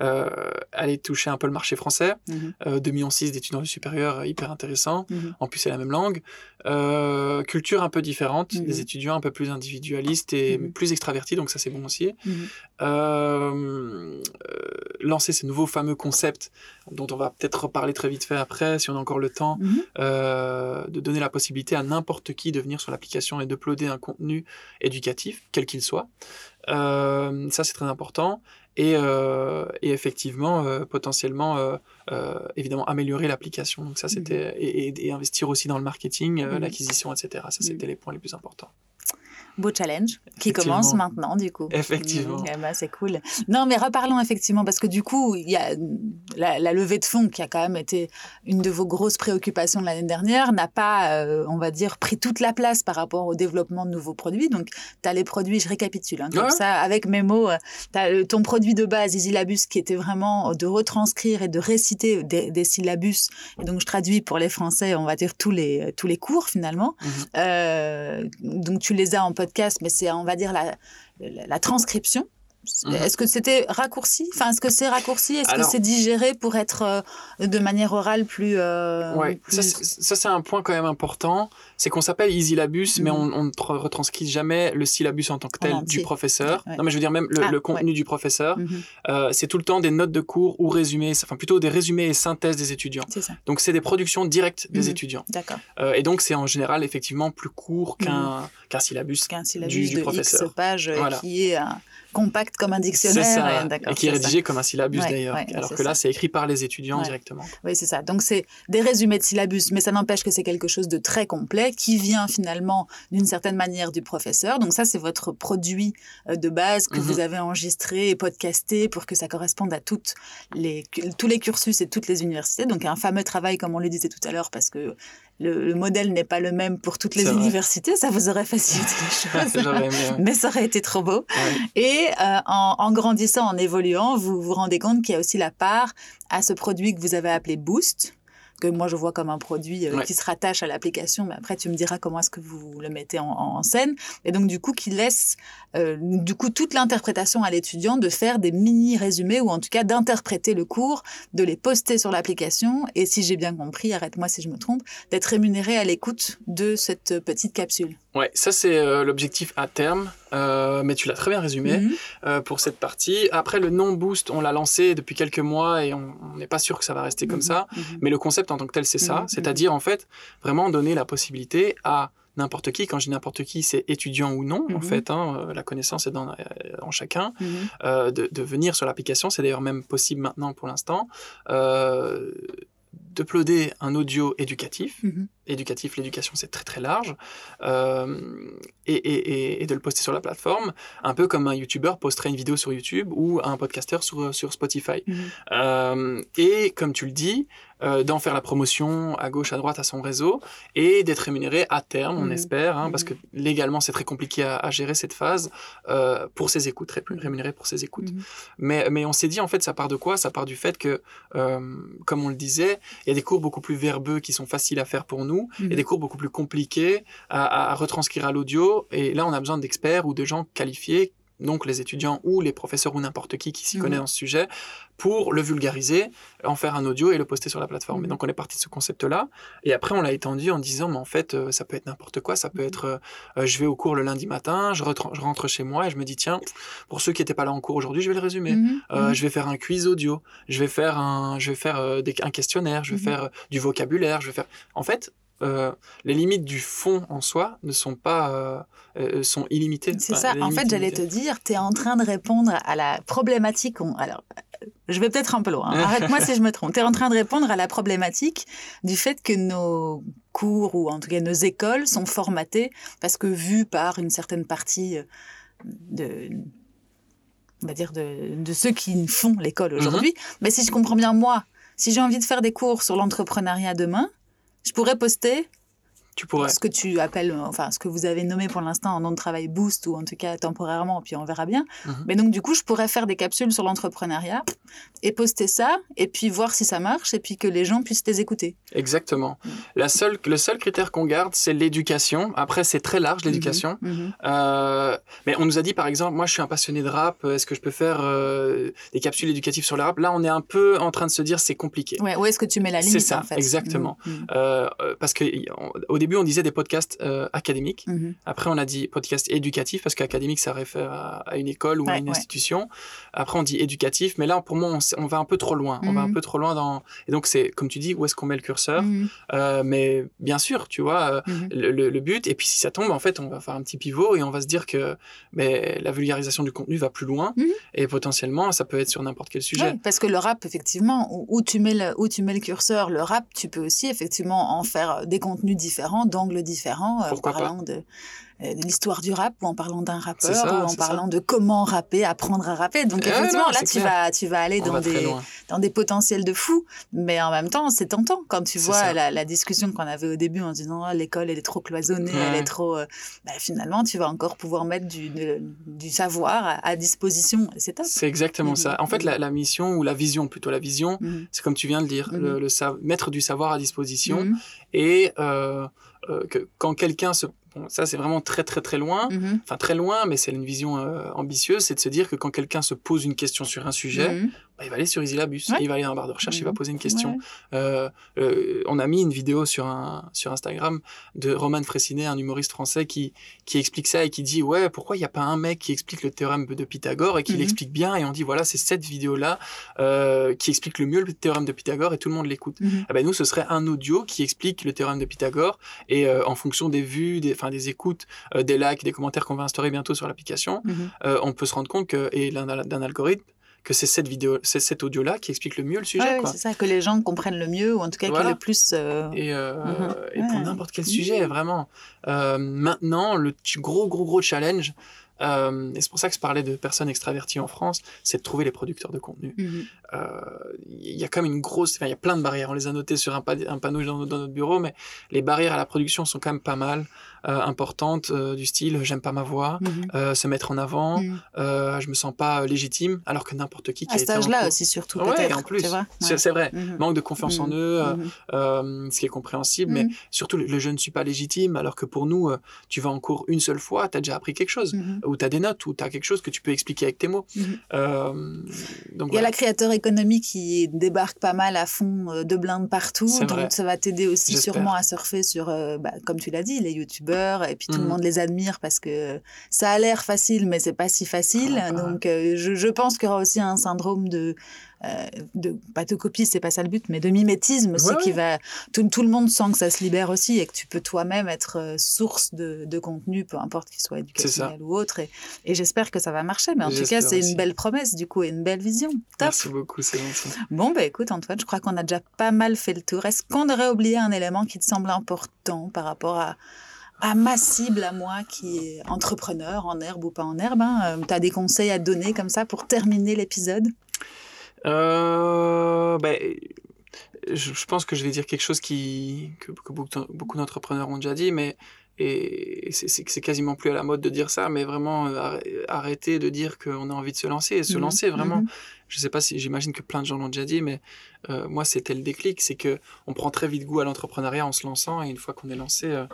euh, aller toucher un peu le marché français. Mm -hmm. euh, 2 millions d'étudiants du supérieur, hyper intéressant. Mhm. En plus, c'est la même langue. Euh, culture un peu différente, des mhm. étudiants un peu plus individualistes et mhm. plus extravertis, donc ça c'est bon aussi. Euh, lancer ces nouveaux fameux concepts dont on va peut-être reparler très vite fait après, si on a encore le temps, de donner la possibilité à n'importe qui de venir sur l'application et d'uploader un contenu éducatif, quel qu'il soit. Euh, ça, c'est très important. Et, euh, et effectivement, euh, potentiellement, euh, euh, évidemment, améliorer l'application. Donc ça, c'était... Mmh. Et, et, investir aussi dans le marketing, mmh. l'acquisition, etc. Ça, c'était les points les plus importants
beau challenge qui commence maintenant du coup.
Effectivement.
Mmh, bah, c'est cool. Non mais reparlons effectivement parce que du coup il y a la, la, levée de fonds qui a quand même été une de vos grosses préoccupations de l'année dernière n'a pas euh, on va dire pris toute la place par rapport au développement de nouveaux produits. Donc tu as les produits, je récapitule hein, comme ça avec mes mots, euh, tu as ton produit de base Isilabus qui était vraiment de retranscrire et de réciter des, des syllabus et donc je traduis pour les français on va dire tous les tous les cours finalement. Mmh. Euh, donc tu les as en mais c'est, on va dire, la, transcription. Est-ce que c'était raccourci? Enfin, est-ce que c'est raccourci? Est-ce que c'est digéré pour être euh, de manière orale plus. Euh,
ouais, ça, c'est un point quand même important. C'est qu'on s'appelle Isilabus, mais mhm. on, ne retranscrit jamais le syllabus en tant que tel du professeur. Non, mais je veux dire, même le, ah, contenu du professeur, mhm. euh, c'est tout le temps des notes de cours ou résumés, enfin plutôt des résumés et synthèses des étudiants. Ça. Donc, c'est des productions directes des étudiants.
D'accord.
Euh, et donc, c'est en général effectivement plus court qu'un qu'un syllabus,
qu'un syllabus du, de professeur. X pages euh, qui est compact comme un dictionnaire.
Ça, et qui est rédigé comme un syllabus d'ailleurs. alors que là, c'est écrit par les étudiants directement.
Oui, c'est ça. Donc c'est des résumés de syllabus, mais ça n'empêche que c'est quelque chose de très complet qui vient finalement d'une certaine manière du professeur. Donc ça, c'est votre produit euh, de base que vous mhm. avez enregistré et podcasté pour que ça corresponde à toutes les, tous les cursus et toutes les universités. Donc un fameux travail, comme on le disait tout à l'heure, parce que le, modèle n'est pas le même pour toutes les universités, ça vous aurait facilité les choses. Mais ça aurait été trop beau. Et euh, en, en, grandissant, en évoluant, vous vous rendez compte qu'il y a aussi la part à ce produit que vous avez appelé Boost, que moi je vois comme un produit euh, qui se rattache à l'application, mais après tu me diras comment est-ce que vous le mettez en, en, scène. Et donc du coup qui laisse euh, du coup toute l'interprétation à l'étudiant de faire des mini résumés ou en tout cas d'interpréter le cours, de les poster sur l'application et si j'ai bien compris, arrête-moi si je me trompe, d'être rémunéré à l'écoute de cette petite capsule.
Ouais, ça c'est euh, l'objectif à terme, euh, mais tu l'as très bien résumé mhm. euh, pour cette partie. Après le non boost, on l'a lancé depuis quelques mois et on n'est pas sûr que ça va rester comme mhm. ça, mhm. mais le concept en tant que tel c'est ça, c'est-à-dire en fait vraiment donner la possibilité à n'importe qui, quand je dis n'importe qui, c'est étudiant ou non, en fait, hein, la connaissance est dans, en chacun, de, de, venir sur l'application, c'est d'ailleurs même possible maintenant pour l'instant, d'uploader un audio éducatif, éducatif, l'éducation c'est très très large, euh, et, et, et, de le poster sur la plateforme, un peu comme un YouTuber posterait une vidéo sur YouTube ou un podcasteur sur, sur Spotify.
Mhm.
Euh, et comme tu le dis, euh, d'en faire la promotion à gauche, à droite à son réseau et d'être rémunéré à terme, on
Mhm.
espère, hein, parce
Mhm.
que légalement c'est très compliqué à, à gérer cette phase euh, pour ses écoutes, ré- rémunéré pour ses écoutes.
Mhm.
Mais, mais on s'est dit en fait ça part de quoi? Ça part du fait que, euh, comme on le disait, il y a des cours beaucoup plus verbeux qui sont faciles à faire pour nous
Mhm.
et des cours beaucoup plus compliqués à, à retranscrire à l'audio. Et là on a besoin d'experts ou de gens qualifiés donc les étudiants ou les professeurs ou n'importe qui qui s'y
Mhm.
connaît en ce sujet, pour le vulgariser, en faire un audio et le poster sur la plateforme.
Mhm.
Et donc on est parti de ce concept-là. Et après on l'a étendu en disant, mais en fait, euh, ça peut être n'importe quoi. Ça peut
Mhm.
être, euh, euh, je vais au cours le lundi matin, je, je rentre chez moi et je me dis, tiens, pour ceux qui n'étaient pas là en cours aujourd'hui, je vais le résumer.
Mhm.
Euh,
Mhm.
Je vais faire un quiz audio, je vais faire un, je vais faire des- un questionnaire, je vais
Mhm.
faire du vocabulaire, je vais faire. En fait, euh, les limites du fond en soi ne sont pas, euh, euh, sont illimitées.
C'est
Enfin,
ça. En fait, j'allais te dire, tu es en train de répondre à la problématique. on- Alors, je vais peut-être un peu loin. hein. Arrête-moi si je me trompe. Tu es en train de répondre à la problématique du fait que nos cours, ou en tout cas nos écoles, sont formatées parce que vues par une certaine partie de on va dire de, de ceux qui font l'école aujourd'hui. Mais si je comprends bien, moi, si j'ai envie de faire des cours sur l'entrepreneuriat demain, je pourrais poster
Tu pourrais.
ce que tu appelles, enfin, ce que vous avez nommé pour l'instant un nom de travail boost ou en tout cas temporairement, puis on verra bien.
Mhm.
Mais donc, du coup, je pourrais faire des capsules sur l'entrepreneuriat et poster ça et puis voir si ça marche et puis que les gens puissent les écouter.
Exactement.
Mm.
La seule, le seul critère qu'on garde, c'est l'éducation. Après, c'est très large l'éducation.
Mhm.
Euh, mais on nous a dit par exemple, moi je suis un passionné de rap, est-ce que je peux faire euh, des capsules éducatives sur le rap? Là, on est un peu en train de se dire c'est compliqué.
Ouais, où est-ce que tu mets la
C'est
limite
ça,
en fait?
Exactement.
Mhm.
Euh, euh, parce que y- on- au début on disait des podcasts euh, académiques.
Mhm.
Après on a dit podcast éducatif parce qu'académique ça réfère à, à une école ou à une
ouais.
institution. Après on dit éducatif, mais là pour moi on, va un peu trop loin. On va un
Mhm.
peu trop loin dans. Et donc c'est comme tu dis où est-ce qu'on met le curseur?
Mhm.
Euh, Mais bien sûr, tu vois. euh, le, le- le but. Et puis si ça tombe, en fait, on va faire un petit pivot et on va se dire que mais, la vulgarisation du contenu va plus loin et potentiellement ça peut être sur n'importe quel sujet.
Ouais, parce que le rap, effectivement, où, où tu mets le, où tu mets le curseur, le rap, tu peux aussi effectivement en faire des contenus différents, d'angles différents, euh, en parlant de, euh, de l'histoire du rap, ou en parlant d'un rappeur,
ça,
ou en
ça.
parlant de comment rapper, apprendre à rapper. Donc
Ouais,
effectivement, là, tu
clair.
vas, tu vas aller dans
va
des, dans des potentiels de fou, mais en même temps, c'est tentant quand tu vois la, la discussion qu'on avait au début en disant Ah, l'école elle est trop cloisonnée, elle est trop. euh, bah, finalement, tu vas encore pouvoir mettre du, de- du savoir à, à disposition. C'est top.
C'est exactement
Mhm.
ça. En fait, la, la mission ou la vision, plutôt la vision,
Mhm.
c'est comme tu viens de dire, le, le mettre du savoir à disposition. Et euh, euh, que quand quelqu'un se... bon, ça, c'est vraiment très très très loin.
Mhm.
Enfin, très loin, mais c'est une vision euh, ambitieuse, c'est de se dire que quand quelqu'un se pose une question sur un sujet,
Mhm.
Bah, il va aller sur
Ouais.
il va aller dans la barre de recherche, il va
Mhm.
poser une question.
Ouais.
Euh, euh, on a mis une vidéo sur, un, sur Instagram de Roman Fressinet, un humoriste français, qui, qui explique ça et qui dit Ouais, pourquoi il n'y a pas un mec qui explique le théorème de Pythagore et qui
Mhm.
l'explique bien Et on dit Voilà, c'est cette vidéo-là euh, qui explique le mieux le théorème de Pythagore et tout le monde l'écoute.
Mhm.
Ah ben nous, ce serait un audio qui explique le théorème de Pythagore et en fonction des vues, des, des écoutes, des likes, des commentaires qu'on va instaurer bientôt sur l'application, on peut se rendre compte que, et d'un algorithme, que c'est cette vidéo, c'est cet audio-là qui explique le mieux le sujet.
Ouais, c'est ça, que les gens comprennent le mieux, ou en tout cas
Voilà.
le plus. euh,
Et, euh,
Mhm.
et pour n'importe quel sujet, vraiment. Euh, maintenant, le gros, gros, gros challenge, euh, et c'est pour ça que je parlais de personnes extraverties en France, c'est de trouver les producteurs de contenu.
mhm.
Euh, Il y a quand même une grosse... Il y a plein de barrières. On les a notées sur un, pa- un panneau dans, dans notre bureau, mais les barrières à la production sont quand même pas mal importantes, euh, du style « j'aime pas ma voix
Mhm.
euh, se mettre en avant,
Mhm.
euh, je me sens pas légitime », alors que n'importe qui qui
À
a
cet âge-là aussi, surtout,
Ouais,
peut-être.
en plus. C'est vrai.
Mhm.
Manque de confiance en eux, euh, euh, ce qui est compréhensible, mais surtout le, le je ne suis pas légitime, alors que pour nous, euh, tu vas en cours une seule fois, tu as déjà appris quelque chose, ou tu as des notes, ou tu as quelque chose que tu peux expliquer avec tes mots. Euh, donc
Il y a la créateur économie qui débarque pas mal à fond euh, de blindes partout, donc
vrai.
ça va t'aider aussi sûrement à surfer sur, euh, bah, comme tu l'as dit, les youtubeurs, et puis tout le
Mhm.
monde les admire parce que ça a l'air facile, mais c'est pas si facile.
Ah, ah.
donc euh, je, je pense qu'il y aura aussi un syndrome de euh, de, pas de copie, c'est pas ça le but, mais de mimétisme aussi qui va. Tout, tout, le monde sent que ça se libère aussi et que tu peux toi-même être euh, source de, de, contenu, peu importe qu'il soit éducationnel ou autre. Et, et j'espère que ça va marcher. Mais en tout cas, c'est une belle promesse du coup et une belle vision. Top.
Merci beaucoup, c'est gentil.
Bon, bah écoute, Antoine, je crois qu'on a déjà pas mal fait le tour. Est-ce qu'on aurait oublié un élément qui te semble important par rapport à à ma cible, à moi, qui est entrepreneur, en herbe ou pas en herbe. Hein. Euh, tu as des conseils à donner comme ça pour terminer l'épisode?
Euh, ben, je, pense que je vais dire quelque chose qui, que, beaucoup, d'entrepreneurs ont déjà dit, mais et c'est quasiment plus à la mode de dire ça, mais vraiment euh, arrêter de dire qu'on a envie de se lancer et se mmh lancer vraiment. Mmh je sais pas si j'imagine que plein de gens l'ont déjà dit, mais euh, moi c'était le déclic, c'est que on prend très vite goût à l'entrepreneuriat en se lançant et une fois qu'on est lancé, euh,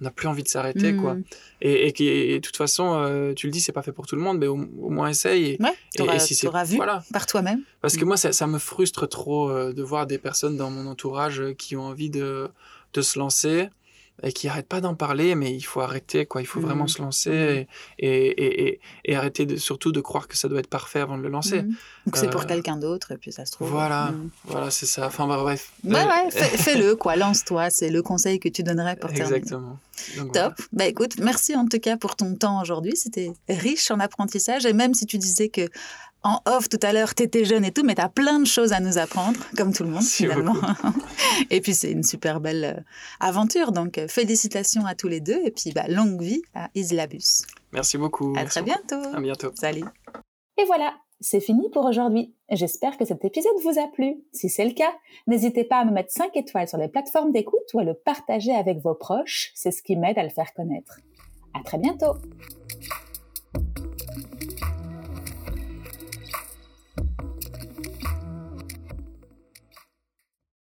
on n'a plus envie de s'arrêter quoi. Mmh. Et, et, de toute façon, euh, tu le dis, c'est pas fait pour tout le monde, mais au, moins essaye. Et,
ouais, si c'est vu voilà. par toi-même.
Parce que moi, ça, ça, me frustre trop euh, de voir des personnes dans mon entourage euh, qui ont envie de, de se lancer et qui n'arrêtent pas d'en parler, mais il faut arrêter, quoi. Il faut vraiment mmh. se lancer mmh. et, et, arrêter de, surtout de croire que ça doit être parfait avant de le lancer.
Mmh. Donc c'est pour quelqu'un d'autre, et puis ça se trouve.
Voilà, voilà, c'est ça. Enfin, bah, bref.
Ouais, ouais, fais-le, quoi. Lance-toi. C'est le conseil que tu donnerais pour terminer.
Exactement.
Top. Bah écoute, merci en tout cas pour ton temps aujourd'hui. C'était riche en apprentissage, et même si tu disais que en off tout à l'heure, tu étais jeune et tout, mais tu as plein de choses à nous apprendre, comme tout le monde finalement. et puis c'est une super belle euh, aventure, donc euh, félicitations à tous les deux et puis bah, longue vie à Islabus.
Merci beaucoup.
À très bientôt.
À bientôt.
Salut.
Et voilà, c'est fini pour aujourd'hui. J'espère que cet épisode vous a plu. Si c'est le cas, n'hésitez pas à me mettre 5 étoiles sur les plateformes d'écoute ou à le partager avec vos proches. C'est ce qui m'aide à le faire connaître. À très bientôt.